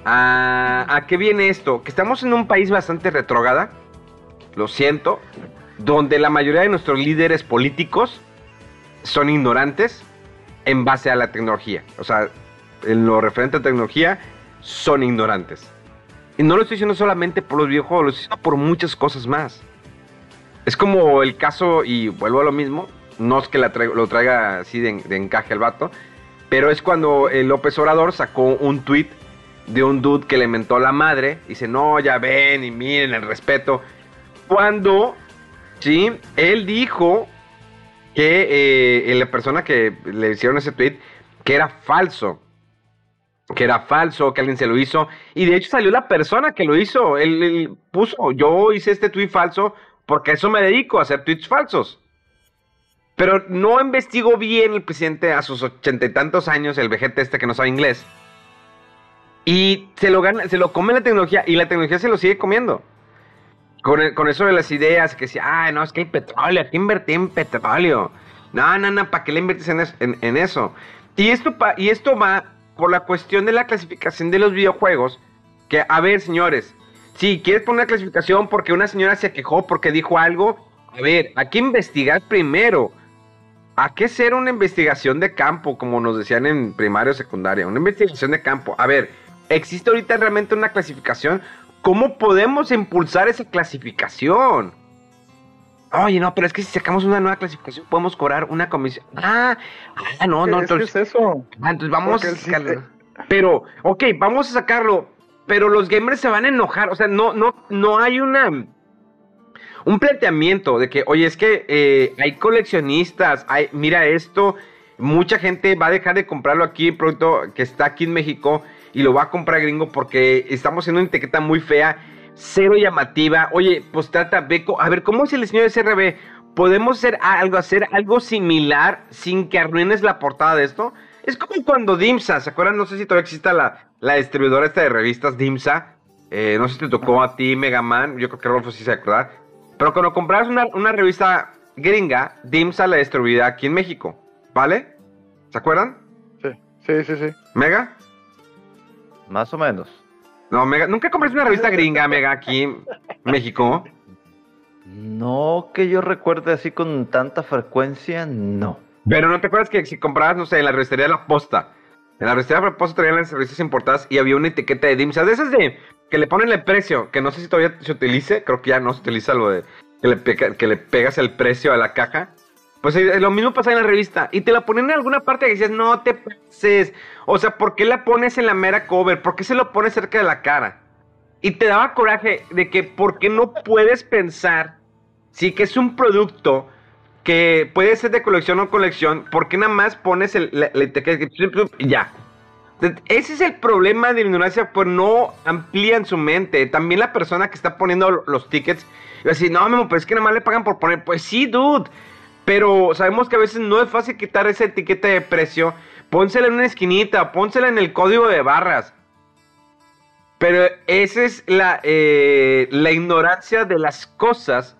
¿a, ¿a qué viene esto? Que estamos en un país bastante retrogada, lo siento, donde la mayoría de nuestros líderes políticos son ignorantes en base a la tecnología. O sea, en lo referente a tecnología, son ignorantes. Y no lo estoy diciendo solamente por los videojuegos, lo estoy diciendo por muchas cosas más. Es como el caso, y vuelvo a lo mismo, no es que lo traiga así de, encaje el vato, pero es cuando el López Obrador sacó un tweet de un dude que le mentó a la madre, y dice, no, ya ven y miren el respeto. Cuando, sí, él dijo que eh, la persona que le hicieron ese tweet, que era falso. Que era falso, que alguien se lo hizo. Y de hecho salió la persona que lo hizo. Él, puso, yo hice este tweet falso porque a eso me dedico, a hacer tweets falsos. Pero no investigó bien el presidente a sus ochenta y tantos años, el vejete este que no sabe inglés. Y se lo, gana, se lo come la tecnología y la tecnología se lo sigue comiendo. Con, eso de las ideas, que decía, ay, no, es que hay petróleo, aquí invertí en petróleo. No, no, no, ¿para qué le inviertes en, eso? Y esto, y esto va por la cuestión de la clasificación de los videojuegos. Que, a ver, señores, si quieres poner una clasificación porque una señora se quejó porque dijo algo, a ver, hay que investigar primero. ¿A qué ser una investigación de campo, como nos decían en primaria o secundaria? Una investigación de campo. A ver, ¿existe ahorita realmente una clasificación? ¿Cómo podemos impulsar esa clasificación? Oye, no, pero es que si sacamos una nueva clasificación podemos cobrar una comisión. Ah, ah no, no, entonces. ¿Qué es eso? Ah, entonces vamos a sacarlo. Pero, ok, vamos a sacarlo. Pero los gamers se van a enojar. O sea, no, no, no hay una. Un planteamiento de que, oye, es que eh, hay coleccionistas, hay, mira esto, mucha gente va a dejar de comprarlo aquí, pronto que está aquí en México y lo va a comprar gringo porque estamos en una etiqueta muy fea, cero llamativa. Oye, pues trata, Beco, a ver, ¿cómo es el diseño de SRB? ¿Podemos hacer algo, hacer algo similar sin que arruines la portada de esto? Es como cuando Dimsa, ¿se acuerdan? No sé si todavía existe la, la distribuidora esta de revistas Dimsa. Eh, no sé si te tocó a ti, Megaman. Yo creo que Rolfo sí se acuerda. Pero cuando compras una, una revista gringa, Dimsa la distribuida aquí en México. ¿Vale? ¿Se acuerdan? Sí, sí, sí, sí. ¿Mega? Más o menos. No, Mega, ¿nunca compraste una revista gringa, Mega, aquí en México? No que yo recuerde así con tanta frecuencia, no. Pero no te acuerdas que si comprabas, no sé, en la revistería de la posta. En la revistería de la posta traían las revistas importadas y había una etiqueta de DIMSA. De esas de que le ponen el precio, que no sé si todavía se utilice, creo que ya no se utiliza lo de que le, que le pegas el precio a la caja. Pues eh, lo mismo pasa en la revista. Y te la ponen en alguna parte que dices, no te pases. O sea, ¿por qué la pones en la mera cover? ¿Por qué se lo pones cerca de la cara? Y te daba coraje de que, ¿por qué no puedes pensar, sí, que es un producto que puede ser de colección o colección, ¿por qué nada más pones el, la, y ya? Ese es el problema de la ignorancia, pues no amplían su mente. También la persona que está poniendo los tickets, va a decir, no, pero es que nada más le pagan por poner. Pues sí, dude. Pero sabemos que a veces no es fácil quitar esa etiqueta de precio. Pónsela en una esquinita, pónsela en el código de barras. Pero esa es la, eh, la ignorancia de las cosas.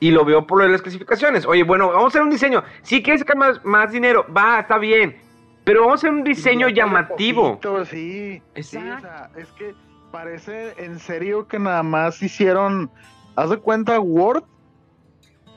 Y lo veo por lo de las clasificaciones. Oye, bueno, vamos a hacer un diseño. Si quieres sacar más, dinero, va, está bien. Pero vamos a hacer un diseño llamativo. sí, sí es que parece en serio que nada más hicieron. Haz de cuenta Word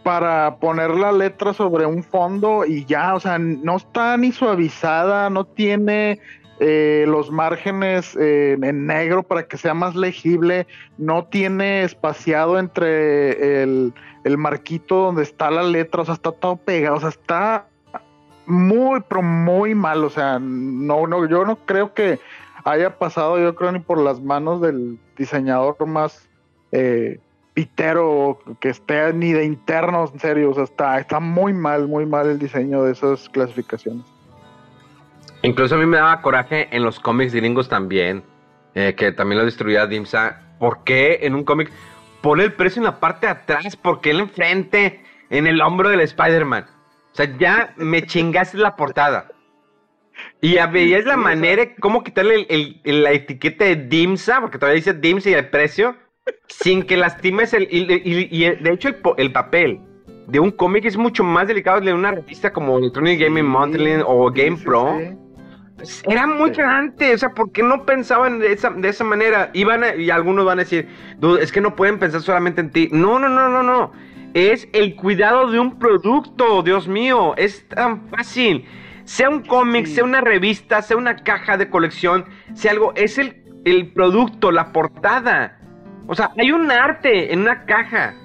para poner la letra sobre un fondo y ya, o sea, no está ni suavizada, no tiene eh, los márgenes eh, en negro para que sea más legible, no tiene espaciado entre el, el marquito donde está la letra, o sea, está todo pegado, o sea, está muy, pero muy mal, o sea, no, no, yo no creo que haya pasado, yo creo, ni por las manos del diseñador más eh, pitero que esté ni de internos, en serio, o sea, está, está muy mal, muy mal el diseño de esas clasificaciones. Incluso a mí me daba coraje en los cómics gringos también, eh, que también lo destruía Dimsa. ¿Por qué en un cómic pone el precio en la parte de atrás? ¿Por qué en enfrente, en el hombro del Spider-Man? O sea, ya me chingaste la portada. Y ya veías la manera, cómo quitarle la etiqueta de Dimsa, porque todavía dice Dimsa y el precio, sin que lastimes el. Y, de hecho, el, papel de un cómic es mucho más delicado de una revista como Electronic Gaming Monthly o Game Pro. Era muy grande, o sea, ¿por qué no pensaban de esa, de esa manera? Y, y algunos van a decir, es que no pueden pensar solamente en ti. No, no, no, no, no. Es el cuidado de un producto, Dios mío, es tan fácil. Sea un cómic, sea una revista, sea una caja de colección, sea algo, es el, el producto, la portada. O sea, hay un arte en una caja.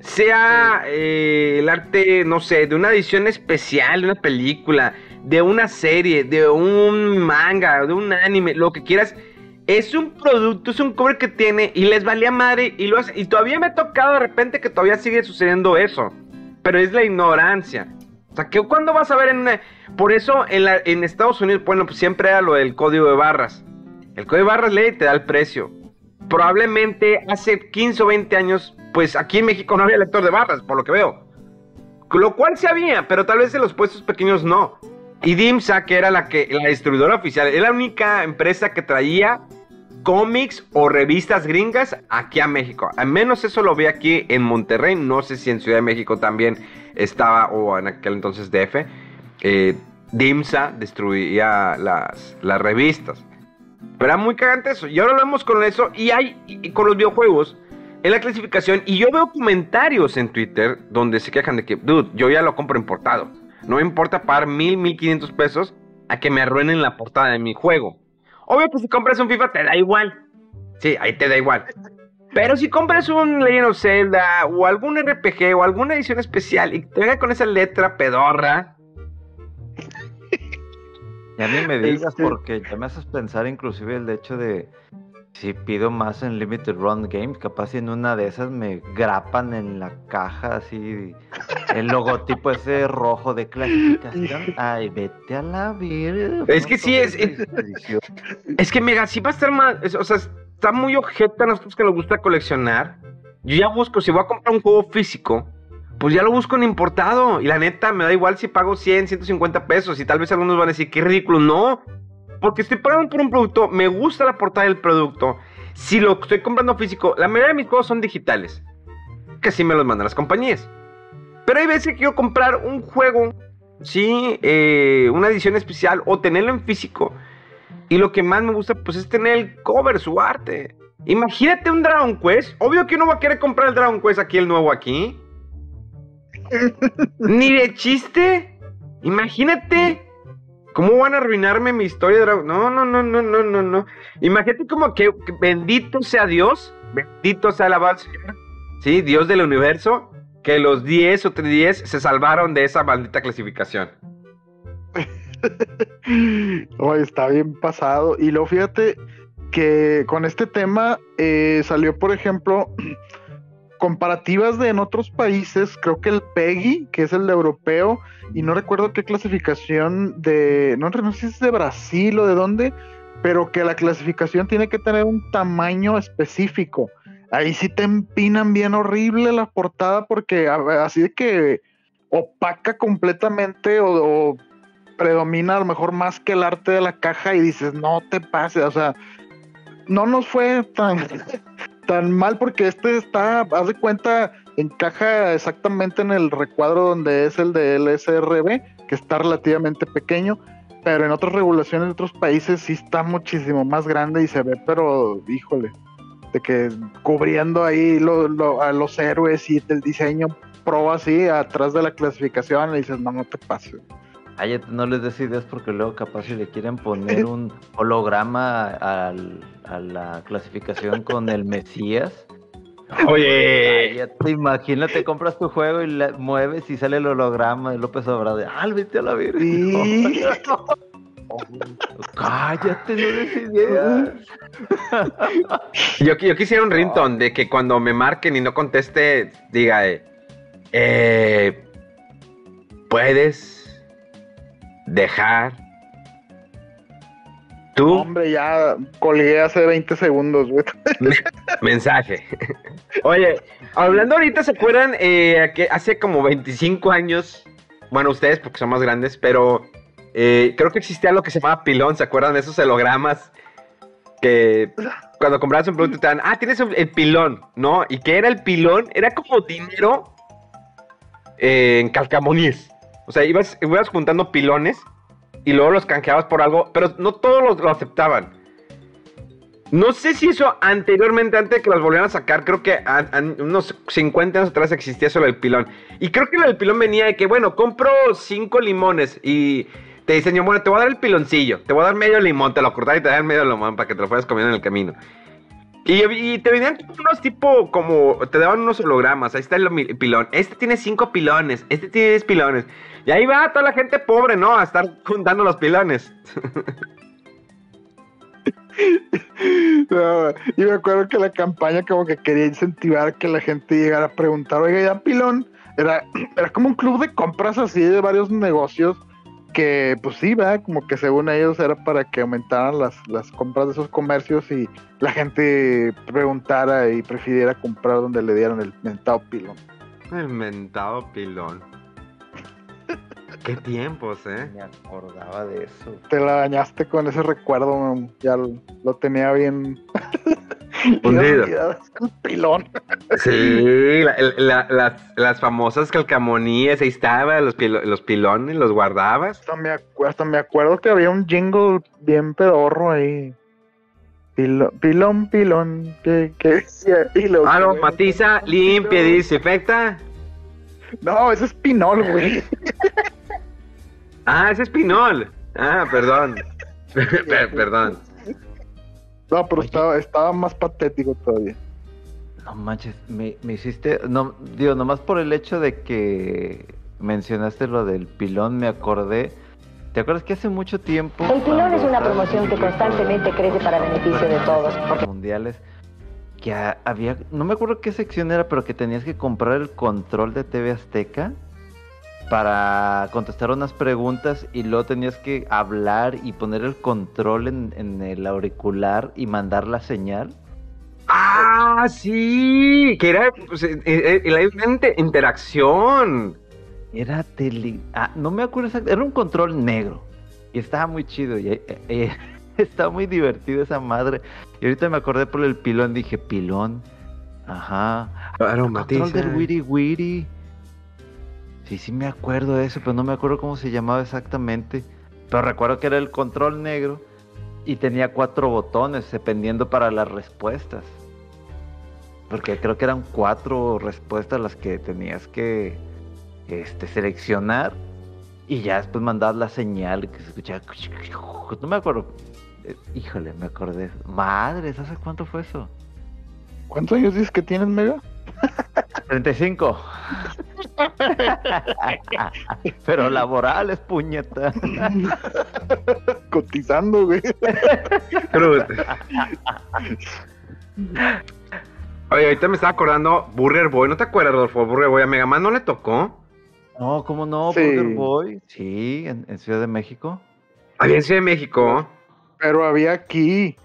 Sea eh, el arte, no sé, de una edición especial, de una película, de una serie, de un manga, de un anime, lo que quieras. Es un producto, es un cover que tiene y les valía madre y lo hace. Y todavía me ha tocado de repente que todavía sigue sucediendo eso. Pero es la ignorancia. O sea, que cuando vas a ver en Por eso en, la, en Estados Unidos, bueno, pues siempre era lo del código de barras. El código de barras lee y te da el precio. Probablemente hace 15 o 20 años, pues aquí en México no había lector de barras, por lo que veo. Lo cual se había, pero tal vez en los puestos pequeños no. Y DIMSA, que era la, que, la distribuidora oficial, era la única empresa que traía cómics o revistas gringas aquí a México. Al menos eso lo vi aquí en Monterrey. No sé si en Ciudad de México también estaba, o en aquel entonces DF. Eh, DIMSA distribuía las, las revistas. Era muy cagante eso. Y ahora vemos con eso. Y hay con los videojuegos en la clasificación. Y yo veo comentarios en Twitter donde se quejan de que, dude, yo ya lo compro importado. No me importa pagar mil, mil quinientos pesos a que me arruinen la portada de mi juego. Obvio, pues si compras un FIFA te da igual. Sí, ahí te da igual. Pero si compras un Legend of Zelda o algún RPG o alguna edición especial y te venga con esa letra pedorra. Y a mí me digas porque ya me haces pensar inclusive el hecho de si pido más en Limited Run Games, capaz en una de esas me grapan en la caja así el logotipo ese rojo de clasificación. Ay, vete a la vida. Es que sí es. Es, que mega, sí va a estar más. o sea, está muy ojeta a nosotros que nos gusta coleccionar. Yo ya busco, si voy a comprar un juego físico, pues ya lo busco en importado. Y la neta, me da igual si pago 100, 150 pesos. Y tal vez algunos van a decir, qué ridículo. No, porque estoy pagando por un producto, me gusta la portada del producto. Si lo estoy comprando físico, la mayoría de mis juegos son digitales. Que sí me los mandan las compañías. Pero hay veces que quiero comprar un juego, sí, eh, una edición especial o tenerlo en físico. Y lo que más me gusta, pues, es tener el cover, su arte. Imagínate un Dragon Quest. Obvio que uno va a querer comprar el Dragon Quest aquí, el nuevo aquí. Ni de chiste. Imagínate ¿Cómo van a arruinarme mi historia? No, no, no, no, no, no, no. Imagínate como que, bendito sea Dios, bendito sea el Señor, ¿sí? Dios del universo, que los 10 o 10 se salvaron de esa maldita clasificación. Oye, está bien pasado. Y luego fíjate que con este tema eh, salió, por ejemplo, comparativas de en otros países, creo que el PEGI, que es el de europeo, y no recuerdo qué clasificación de, no, no sé si es de Brasil o de dónde, pero que la clasificación tiene que tener un tamaño específico. Ahí sí te empinan bien horrible la portada porque así de que opaca completamente o, predomina a lo mejor más que el arte de la caja y dices, no te pases, o sea, no nos fue tan, tan mal porque este está, haz de cuenta, encaja exactamente en el recuadro donde es el de LSRB, que está relativamente pequeño, pero en otras regulaciones de otros países sí está muchísimo más grande y se ve, pero híjole, de que cubriendo ahí a los héroes y el diseño pro así atrás de la clasificación y dices, no, no te pases. Ay, no les des ideas porque luego capaz si le quieren poner un holograma al, a la clasificación con el Mesías. Oye, Cállate, imagínate, compras tu juego y la mueves y sale el holograma de López Obrador. ¡Ah, vete a la virgen! Sí. Cállate, no des ideas. yo, yo quisiera un ringtone de que cuando me marquen y no conteste, diga, eh, eh, puedes dejar tu Hombre, ya colgué hace 20 segundos, güey. mensaje. Oye, hablando ahorita, ¿se acuerdan eh, que hace como 25 años? Bueno, ustedes porque son más grandes, pero eh, creo que existía lo que se llamaba pilón, ¿se acuerdan de esos hologramas? Que cuando comprabas un producto te dan, ah, tienes el pilón, ¿no? ¿Y qué era el pilón? Era como dinero eh, en calcamoníes. O sea, ibas, ibas juntando pilones y luego los canjeabas por algo, pero no todos los, lo aceptaban. No sé si eso anteriormente, antes de que los volvieran a sacar, creo que a- unos 50 años atrás existía solo el pilón. Y creo que del pilón venía de que, bueno, compro cinco limones y te dicen, bueno, te voy a dar el piloncillo, te voy a dar medio limón, te lo cortas y te dan medio limón para que te lo fueras comiendo en el camino. Y, te venían unos tipo como, te daban unos hologramas, ahí está el pilón, este tiene cinco pilones, este tiene 10 pilones. Y ahí va toda la gente pobre, ¿no? A estar juntando los pilones. No, y me acuerdo que la campaña como que quería incentivar que la gente llegara a preguntar, oiga, ya pilón, era, era como un club de compras así de varios negocios que pues sí, ¿verdad? Como que según ellos era para que aumentaran las, las compras de esos comercios y la gente preguntara y prefiriera comprar donde le dieran el mentado pilón. El mentado pilón. Qué tiempos, ¿eh? Me acordaba de eso. Te la dañaste con ese recuerdo, man, ya lo, lo tenía bien... Hundido. olvidado, el pilón. Sí, la- las, las famosas calcamonías, ahí estaban, los, pilo- los pilones, los guardabas. Hasta me, hasta me acuerdo que había un jingle bien pedorro ahí. Pilo- pilón, pilón, que, que decía. luego- Ah, matiza, limpia, desinfecta. No, ese es pinol, güey. Ah, ese es pinol. Ah, perdón. Per- perdón. No, pero estaba, estaba más patético todavía. No manches, me, me hiciste. No, digo, nomás por el hecho de que mencionaste lo del pilón, me acordé. ¿Te acuerdas que hace mucho tiempo. El pilón es una promoción que constantemente crece para beneficio de todos. los Mundiales. Que ha- había. No me acuerdo qué sección era, pero que tenías que comprar el control de TV Azteca para contestar unas preguntas y luego tenías que hablar y poner el control en, en el auricular y mandar la señal. Ah, sí. Que era pues, eh, eh, la inter- interacción. Era tele... Ah, no me acuerdo exactamente. Era un control negro. Y estaba muy chido. Y, eh, eh, estaba muy divertido esa madre. Y ahorita me acordé por el pilón. Dije, pilón. Ajá. Claro, Control del Wiri Wiri. Sí, sí me acuerdo de eso, pero no me acuerdo cómo se llamaba exactamente. Pero recuerdo que era el control negro y tenía cuatro botones dependiendo para las respuestas. Porque creo que eran cuatro respuestas las que tenías que este, seleccionar y ya después mandar la señal que se escuchaba. No me acuerdo. Eh, Híjole, me acordé. Madre, ¿sabes cuánto fue eso? ¿Cuántos años dices que tienes, Mega? 35. Pero laborales, puñeta. Cotizando, güey. Cruz. Oye, ahorita me estaba acordando Burger Boy. ¿No te acuerdas, Rodolfo? Burger Boy a Mega Man no le tocó. No, ¿cómo no? Sí. Burger Boy. Sí, en, en Ciudad de México. Había en Ciudad de México. Pero había aquí.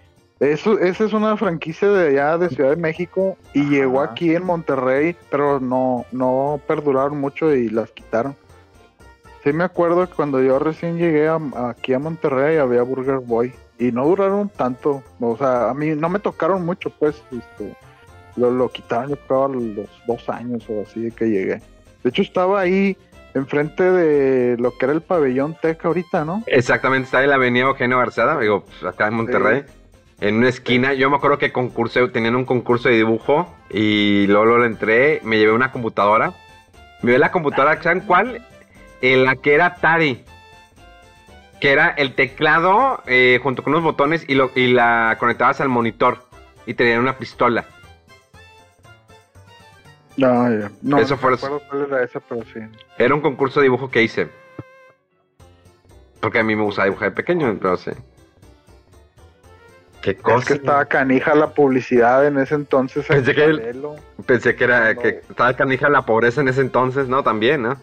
Eso, esa es una franquicia de allá de Ciudad de México y Ajá. llegó aquí en Monterrey, pero no, no perduraron mucho y las quitaron. Sí me acuerdo que cuando yo recién llegué a- aquí a Monterrey había Burger Boy y no duraron tanto. O sea, a mí no me tocaron mucho, pues. este, lo, lo quitaron yo creo a los dos años o así de que llegué. De hecho estaba ahí enfrente de lo que era el pabellón Tech ahorita, ¿no? Exactamente, está en la avenida Eugenio Garzada, digo, pues, acá en Monterrey. En una esquina, yo me acuerdo que concurso, tenían un concurso de dibujo y luego, luego le entré, me llevé una computadora Me dio la computadora, ¿saben cuál? En la que era Atari. Que era el teclado eh, junto con unos botones y, lo, y la conectabas al monitor. Y tenía una pistola. No, no, Eso no fue- me acuerdo cuál era esa, pero sí. Era un concurso de dibujo que hice. Porque a mí me gustaba dibujar de pequeño, pero sí. Qué Es cosa. que estaba canija la publicidad en ese entonces. en Pensé que el-. Pensé que era No. que estaba canija la pobreza en ese entonces, ¿no? También, ¿no?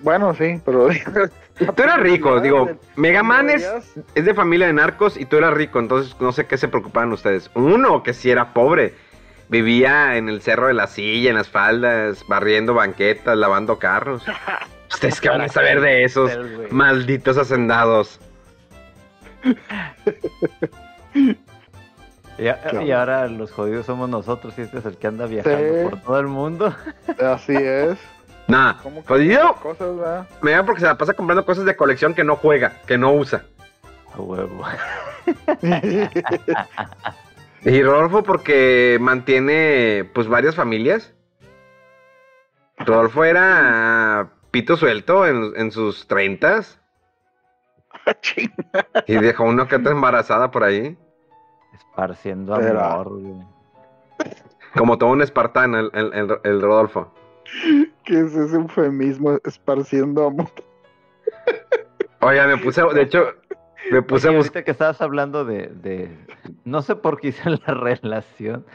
Bueno, sí, pero... Tú eras rico, digo, Mega Man es, es de familia de narcos y tú eras rico, entonces no sé qué se preocupaban ustedes. Uno, que si era pobre, vivía en el cerro de la silla, en las faldas, barriendo banquetas, lavando carros. ¿Ustedes qué van a saber de esos malditos hacendados? Y, a- y ahora los jodidos somos nosotros y este es el que anda viajando Sí. por todo el mundo. Así es. Nah, ¿Cómo que jodido, cosas, verdad? me da porque se la pasa comprando cosas de colección que no juega, que no usa. A huevo. Y Rodolfo porque mantiene pues varias familias. Rodolfo era pito suelto en, en sus treintas. y dejó una que otra embarazada por ahí. Esparciendo amor, güey. Como todo un espartano el, el- el- el Rodolfo. ¿Qué es ese eufemismo esparciendo amor? Oiga, me puse, de hecho, me puse a Oye, buscar. que estabas hablando de, de- No sé por qué hice la relación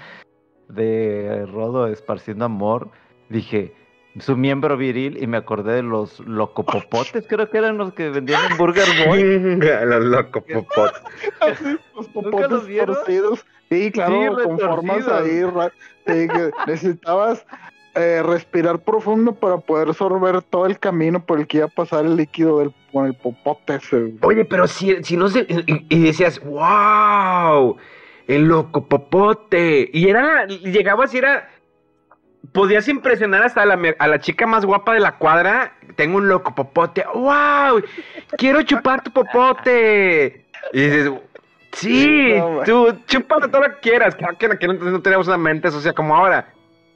de Rodo esparciendo amor. Dije, su miembro viril y me acordé de los locopopotes, creo que eran los que vendían en Burger Boy. Los loco popot. Así, los ¿Nunca popotes los vieron? torcidos. Sí, claro, Sí, con formas ahí. sí, necesitabas eh, respirar profundo para poder sorber todo el camino por el que iba a pasar el líquido del, con el popote ese. Oye, pero si, si no se. Y, y decías, wow, el loco popote. Y era, llegabas y era. Podías impresionar hasta a la, me- a la chica más guapa de la cuadra. Tengo un loco popote. ¡Wow! Quiero chupar tu popote. Y dices, sí, No, tú chúpalo todo lo que quieras. Claro que en aquel entonces no teníamos una mente sucia como ahora.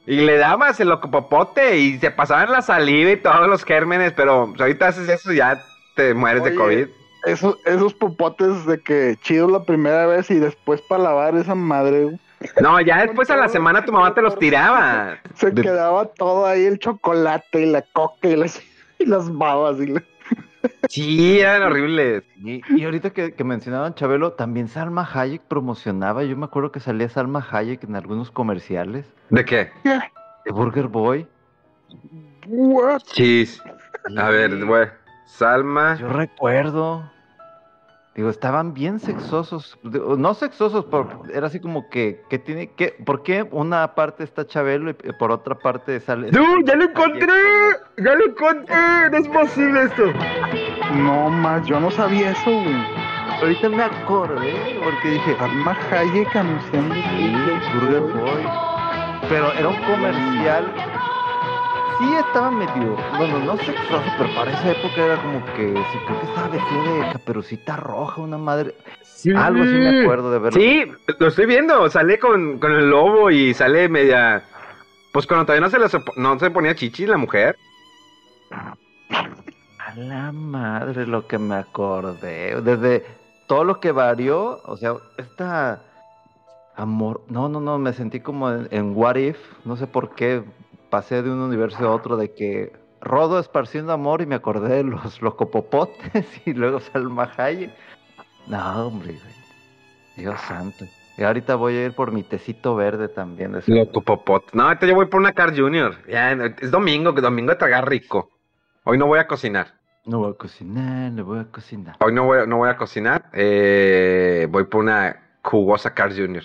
Y le dabas el loco popote y se pasaban la saliva y todos los gérmenes. Pero pues, ahorita haces eso y ya te mueres de COVID. Esos, esos popotes de que chido la primera vez y después para lavar esa madre. No, ya después a la semana tu mamá te los tiraba. Se De- quedaba todo ahí, el chocolate y la coca y las, y las babas. Y la- Sí, eran horribles. Y, y ahorita que, que mencionaban Chabelo, también Salma Hayek promocionaba. Yo me acuerdo que salía Salma Hayek en algunos comerciales ¿De qué? de Burger Boy. What? Chis. A ver, güey. Salma. Yo recuerdo. Digo, estaban bien sexosos. No sexosos, pero era así como que, que tiene que. ¿Por qué una parte está Chabelo y por otra parte sale. ¡No! ¡Ya lo encontré! ¡Ya lo encontré! ¡No es posible esto! No más, yo no sabía eso, güey. Ahorita me acordé porque dije. Salma Hayek anunciando. Burger Boy. Pero era un comercial. Sí estaba medio, bueno, no sexoso, pero para esa época era como que, sí, creo que estaba vestido de caperucita roja, una madre. Algo así me acuerdo de verlo. Sí, lo estoy viendo. Sale con, con el lobo y sale media. Pues cuando todavía no se, le sopo- no se ponía chichi la mujer. A la madre lo que me acordé. Desde todo lo que varió, o sea, esta amor. No, no, no, me sentí como en, en What If, no sé por qué. Pasé de un universo a otro de que Rodo esparciendo amor y me acordé de los locopopotes y luego Salma Hayek. No, hombre, güey. Dios santo. Y ahorita voy a ir por mi tecito verde también. de Loco popot. No, ahorita yo voy por una Car Junior. Ya, es domingo, que domingo de tragar rico. Hoy no voy a cocinar. No voy a cocinar, no voy a cocinar. Hoy no voy, no voy a cocinar. eh, voy por una jugosa Car Junior.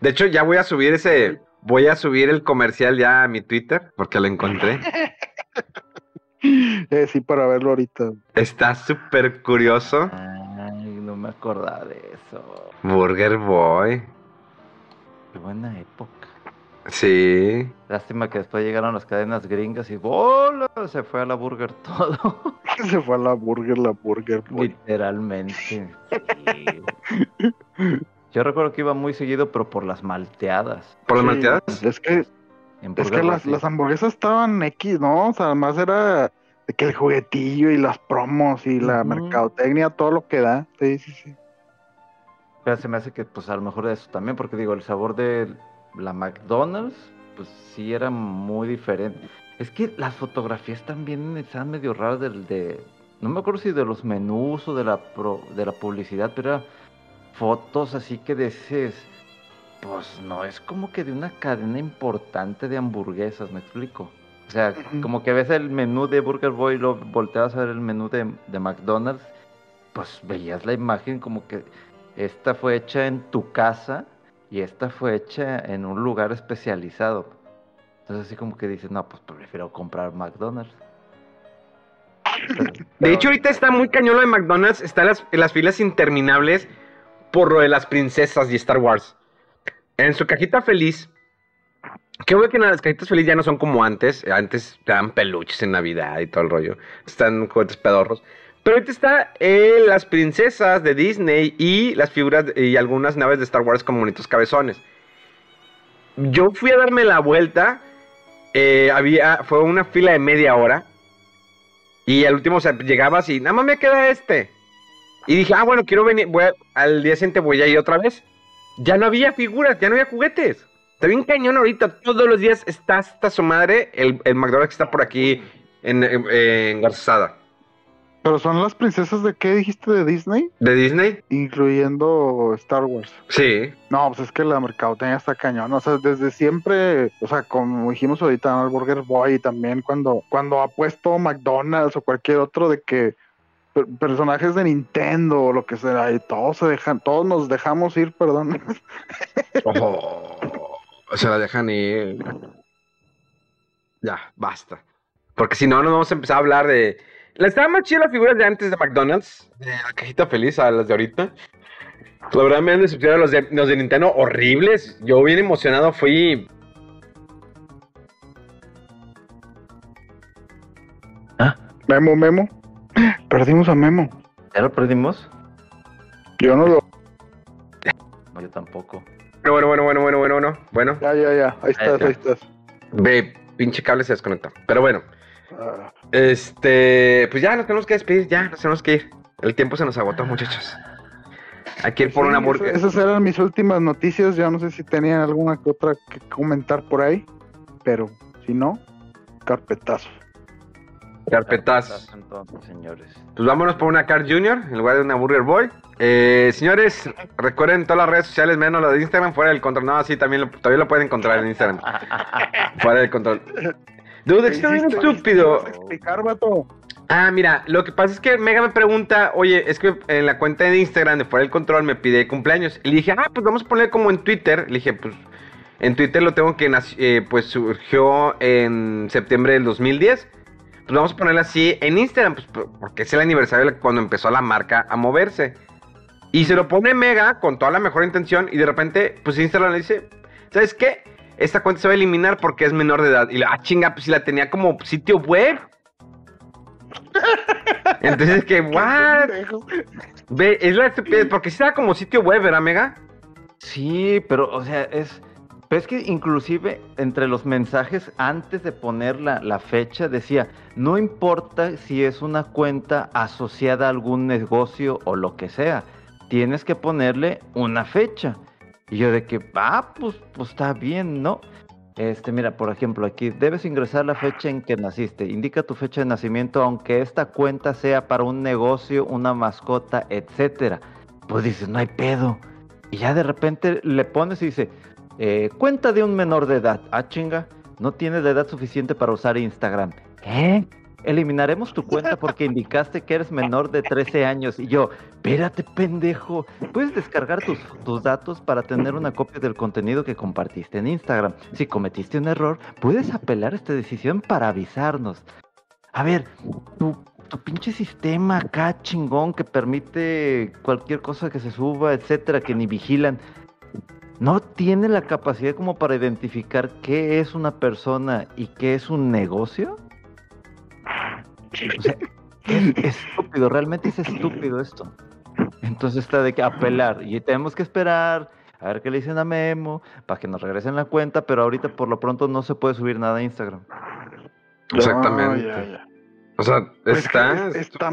De hecho, ya voy a subir ese. Voy a subir el comercial ya a mi Twitter porque lo encontré. Eh, sí, para verlo ahorita. Está súper curioso. Ay, no me acordaba de eso. Burger Boy. Qué buena época. Sí. Lástima que después llegaron las cadenas gringas y ¡bola! Se fue a la burger todo. Se fue a la burger, la burger. boy. Literalmente. Sí. Yo recuerdo que iba muy seguido, pero por las malteadas. ¿Por las Sí, malteadas? Es que Es que las, las hamburguesas estaban X, ¿no? O sea, además era de que el juguetillo y las promos y la mercadotecnia, todo lo que da. Sí, sí, sí. Pero se me hace que, pues, a lo mejor eso también, porque digo, el sabor de la McDonald's, pues, sí era muy diferente. Es que las fotografías también están medio raras del de... No me acuerdo si de los menús o de la, pro- de la publicidad, pero eran fotos así que dices... Pues no, es como que de una cadena importante de hamburguesas, ¿me explico? O sea, como que ves el menú de Burger Boy y lo volteabas a ver el menú de, de McDonald's, pues veías la imagen como que esta fue hecha en tu casa y esta fue hecha en un lugar especializado. Entonces así como que dices, no, pues prefiero comprar McDonald's. Pero- De hecho, ahorita está muy cañón lo de McDonald's. Está en las, las filas interminables por lo de las princesas y Star Wars. En su cajita feliz. Qué bueno que las cajitas feliz ya no son como antes. Antes te dan peluches en Navidad y todo el rollo. Están juguetes pedorros. Pero ahorita está eh, las princesas de Disney y las figuras y algunas naves de Star Wars con bonitos cabezones. Yo fui a darme la vuelta. eh, había, fue una fila de media hora. Y al último o sea, llegabas nada más me queda este. Y dije, ah, bueno, quiero venir. Voy a- al día siguiente voy a ir otra vez. Ya no había figuras, ya no había juguetes. Está bien cañón ahorita. Todos los días está hasta su madre el, el McDonald's que está por aquí en, en, en Garzada. Pero son las princesas de qué dijiste de Disney, ¿De Disney? incluyendo Star Wars. Sí. No, pues es que la mercadotecnia está cañón. O sea, desde siempre, o sea, como dijimos ahorita, ¿no? el Burger Boy y también cuando, cuando ha puesto McDonald's o cualquier otro de que per- personajes de Nintendo o lo que sea, y todos se dejan, todos nos dejamos ir, perdón. Oh, se la dejan ir. Ya, basta. Porque si no, nos vamos a empezar a hablar de. La estaban más chidas las figuras de antes de McDonald's, de la cajita feliz a las de ahorita. La verdad me han decepcionado los de, los de Nintendo horribles. Yo bien emocionado fui. Memo, Memo. Perdimos a Memo. ¿Ya lo perdimos? Yo no lo. No, yo tampoco. Bueno, bueno, bueno, bueno, bueno, bueno. Bueno, Ya, ya, ya. Ahí estás, está. ahí estás. ve, pinche cable se desconectó. Pero bueno, Ah, este. Pues ya nos tenemos que despedir, ya nos tenemos que ir. El tiempo se nos agotó, muchachos. Hay que ir por sí, una esa- hamburguesa. Esas eran mis últimas noticias. Ya no sé si tenían alguna que otra que comentar por ahí. Pero si no, carpetazo. Carpetazos. Entonces, señores. Pues vámonos por una Car Junior en lugar de una Burger Boy. Eh, señores, recuerden todas las redes sociales, menos la de Instagram, fuera del control. No, sí, también lo, todavía lo pueden encontrar en Instagram. fuera del control. Dude, es bien estúpido. ¿Vas a explicar, vato? Ah, mira, lo que pasa es que Mega me pregunta, oye, es que en la cuenta de Instagram de fuera del control me pide cumpleaños. Y le dije, ah, pues vamos a poner como en Twitter. Le dije, pues en Twitter lo tengo que eh, pues surgió en septiembre del 2010. Pues vamos a ponerlo así en Instagram, pues por- porque es el aniversario cuando empezó la marca a moverse. Y se lo pone Mega con toda la mejor intención y de repente, pues Instagram le dice, ¿sabes qué? Esta cuenta se va a eliminar porque es menor de edad. Y la, ah, chinga, pues si la tenía como sitio web. Entonces que, what? Ve, es la estupidez, porque si estaba como sitio web, ¿verdad, Mega? Sí, pero, o sea, es. Pero es que inclusive entre los mensajes antes de poner la, fecha decía, no importa si es una cuenta asociada a algún negocio o lo que sea, tienes que ponerle una fecha. Y yo de que, ah, pues, pues está bien, ¿no? Este, mira, por ejemplo, aquí debes ingresar la fecha en que naciste. Indica tu fecha de nacimiento, aunque esta cuenta sea para un negocio, una mascota, etcétera. Pues dices, no hay pedo. Y ya de repente le pones y dice, eh, cuenta de un menor de edad. Ah, chinga, no tienes la edad suficiente para usar Instagram. ¿Qué? Eliminaremos tu cuenta porque indicaste que eres menor de 13 años. Y yo, espérate, pendejo. Puedes descargar tus, tus datos para tener una copia del contenido que compartiste en Instagram. Si cometiste un error, puedes apelar esta decisión para avisarnos. A ver, tu, tu pinche sistema acá chingón que permite cualquier cosa que se suba, etcétera, que ni vigilan, no tiene la capacidad como para identificar qué es una persona y qué es un negocio. O sea, es estúpido, realmente es estúpido esto. Entonces está de que apelar y tenemos que esperar a ver qué le dicen a Memo, para que nos regresen la cuenta, pero ahorita por lo pronto no se puede subir nada a Instagram. Exactamente. Ya, ya. O sea, Pues está. está,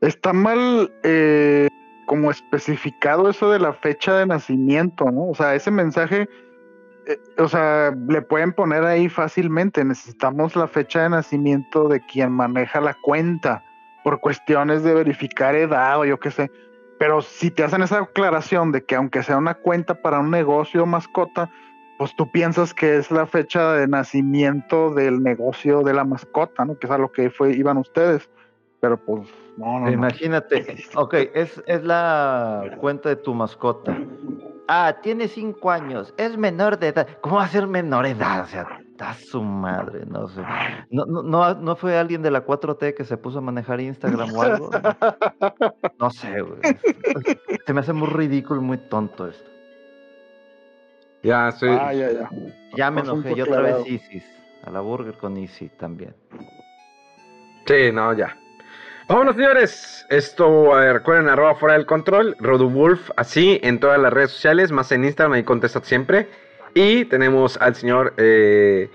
está mal eh, como especificado eso de la fecha de nacimiento, ¿no? O sea, ese mensaje, eh, o sea, le pueden poner ahí fácilmente. Necesitamos la fecha de nacimiento de quien maneja la cuenta por cuestiones de verificar edad o yo qué sé. Pero si te hacen esa aclaración de que aunque sea una cuenta para un negocio o mascota, pues tú piensas que es la fecha de nacimiento del negocio de la mascota, ¿no? Que es a lo que fue, iban ustedes. Pero pues, no, no, no. Imagínate, ok, es, es la cuenta de tu mascota. Ah, tiene cinco años, es menor de edad. ¿Cómo va a ser menor de edad? O sea, está su madre, no sé. No, no, no, ¿no fue alguien de la 4T que se puso a manejar Instagram o algo? No sé, güey. Se me hace muy ridículo y muy tonto esto. Ya, sí. Ah, ya, ya. Ya me enojé, y otra vez Isis. A la burger con Isis también. Sí, no, ya. Vámonos, señores. Esto, recuerden, arroba fuera del control, Rodowulf, así en todas las redes sociales, más en Instagram, ahí contestan siempre. Y tenemos al señor eh,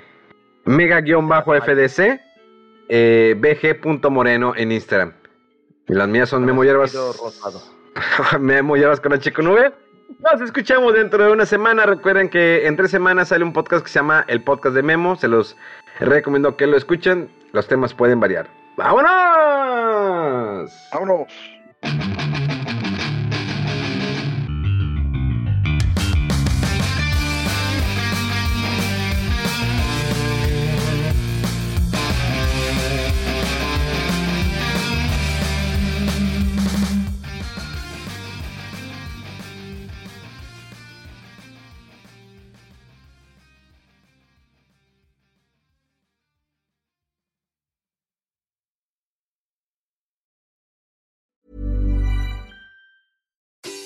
mega-fdc, eh, bg.moreno en Instagram. Y las mías son Memo Hierbas. Memo Hierbas con la chico nube. Nos escuchamos dentro de una semana. Recuerden que en tres semanas sale un podcast que se llama El Podcast de Memo. Se los recomiendo que lo escuchen. Los temas pueden variar. ¡Vámonos! Vámonos.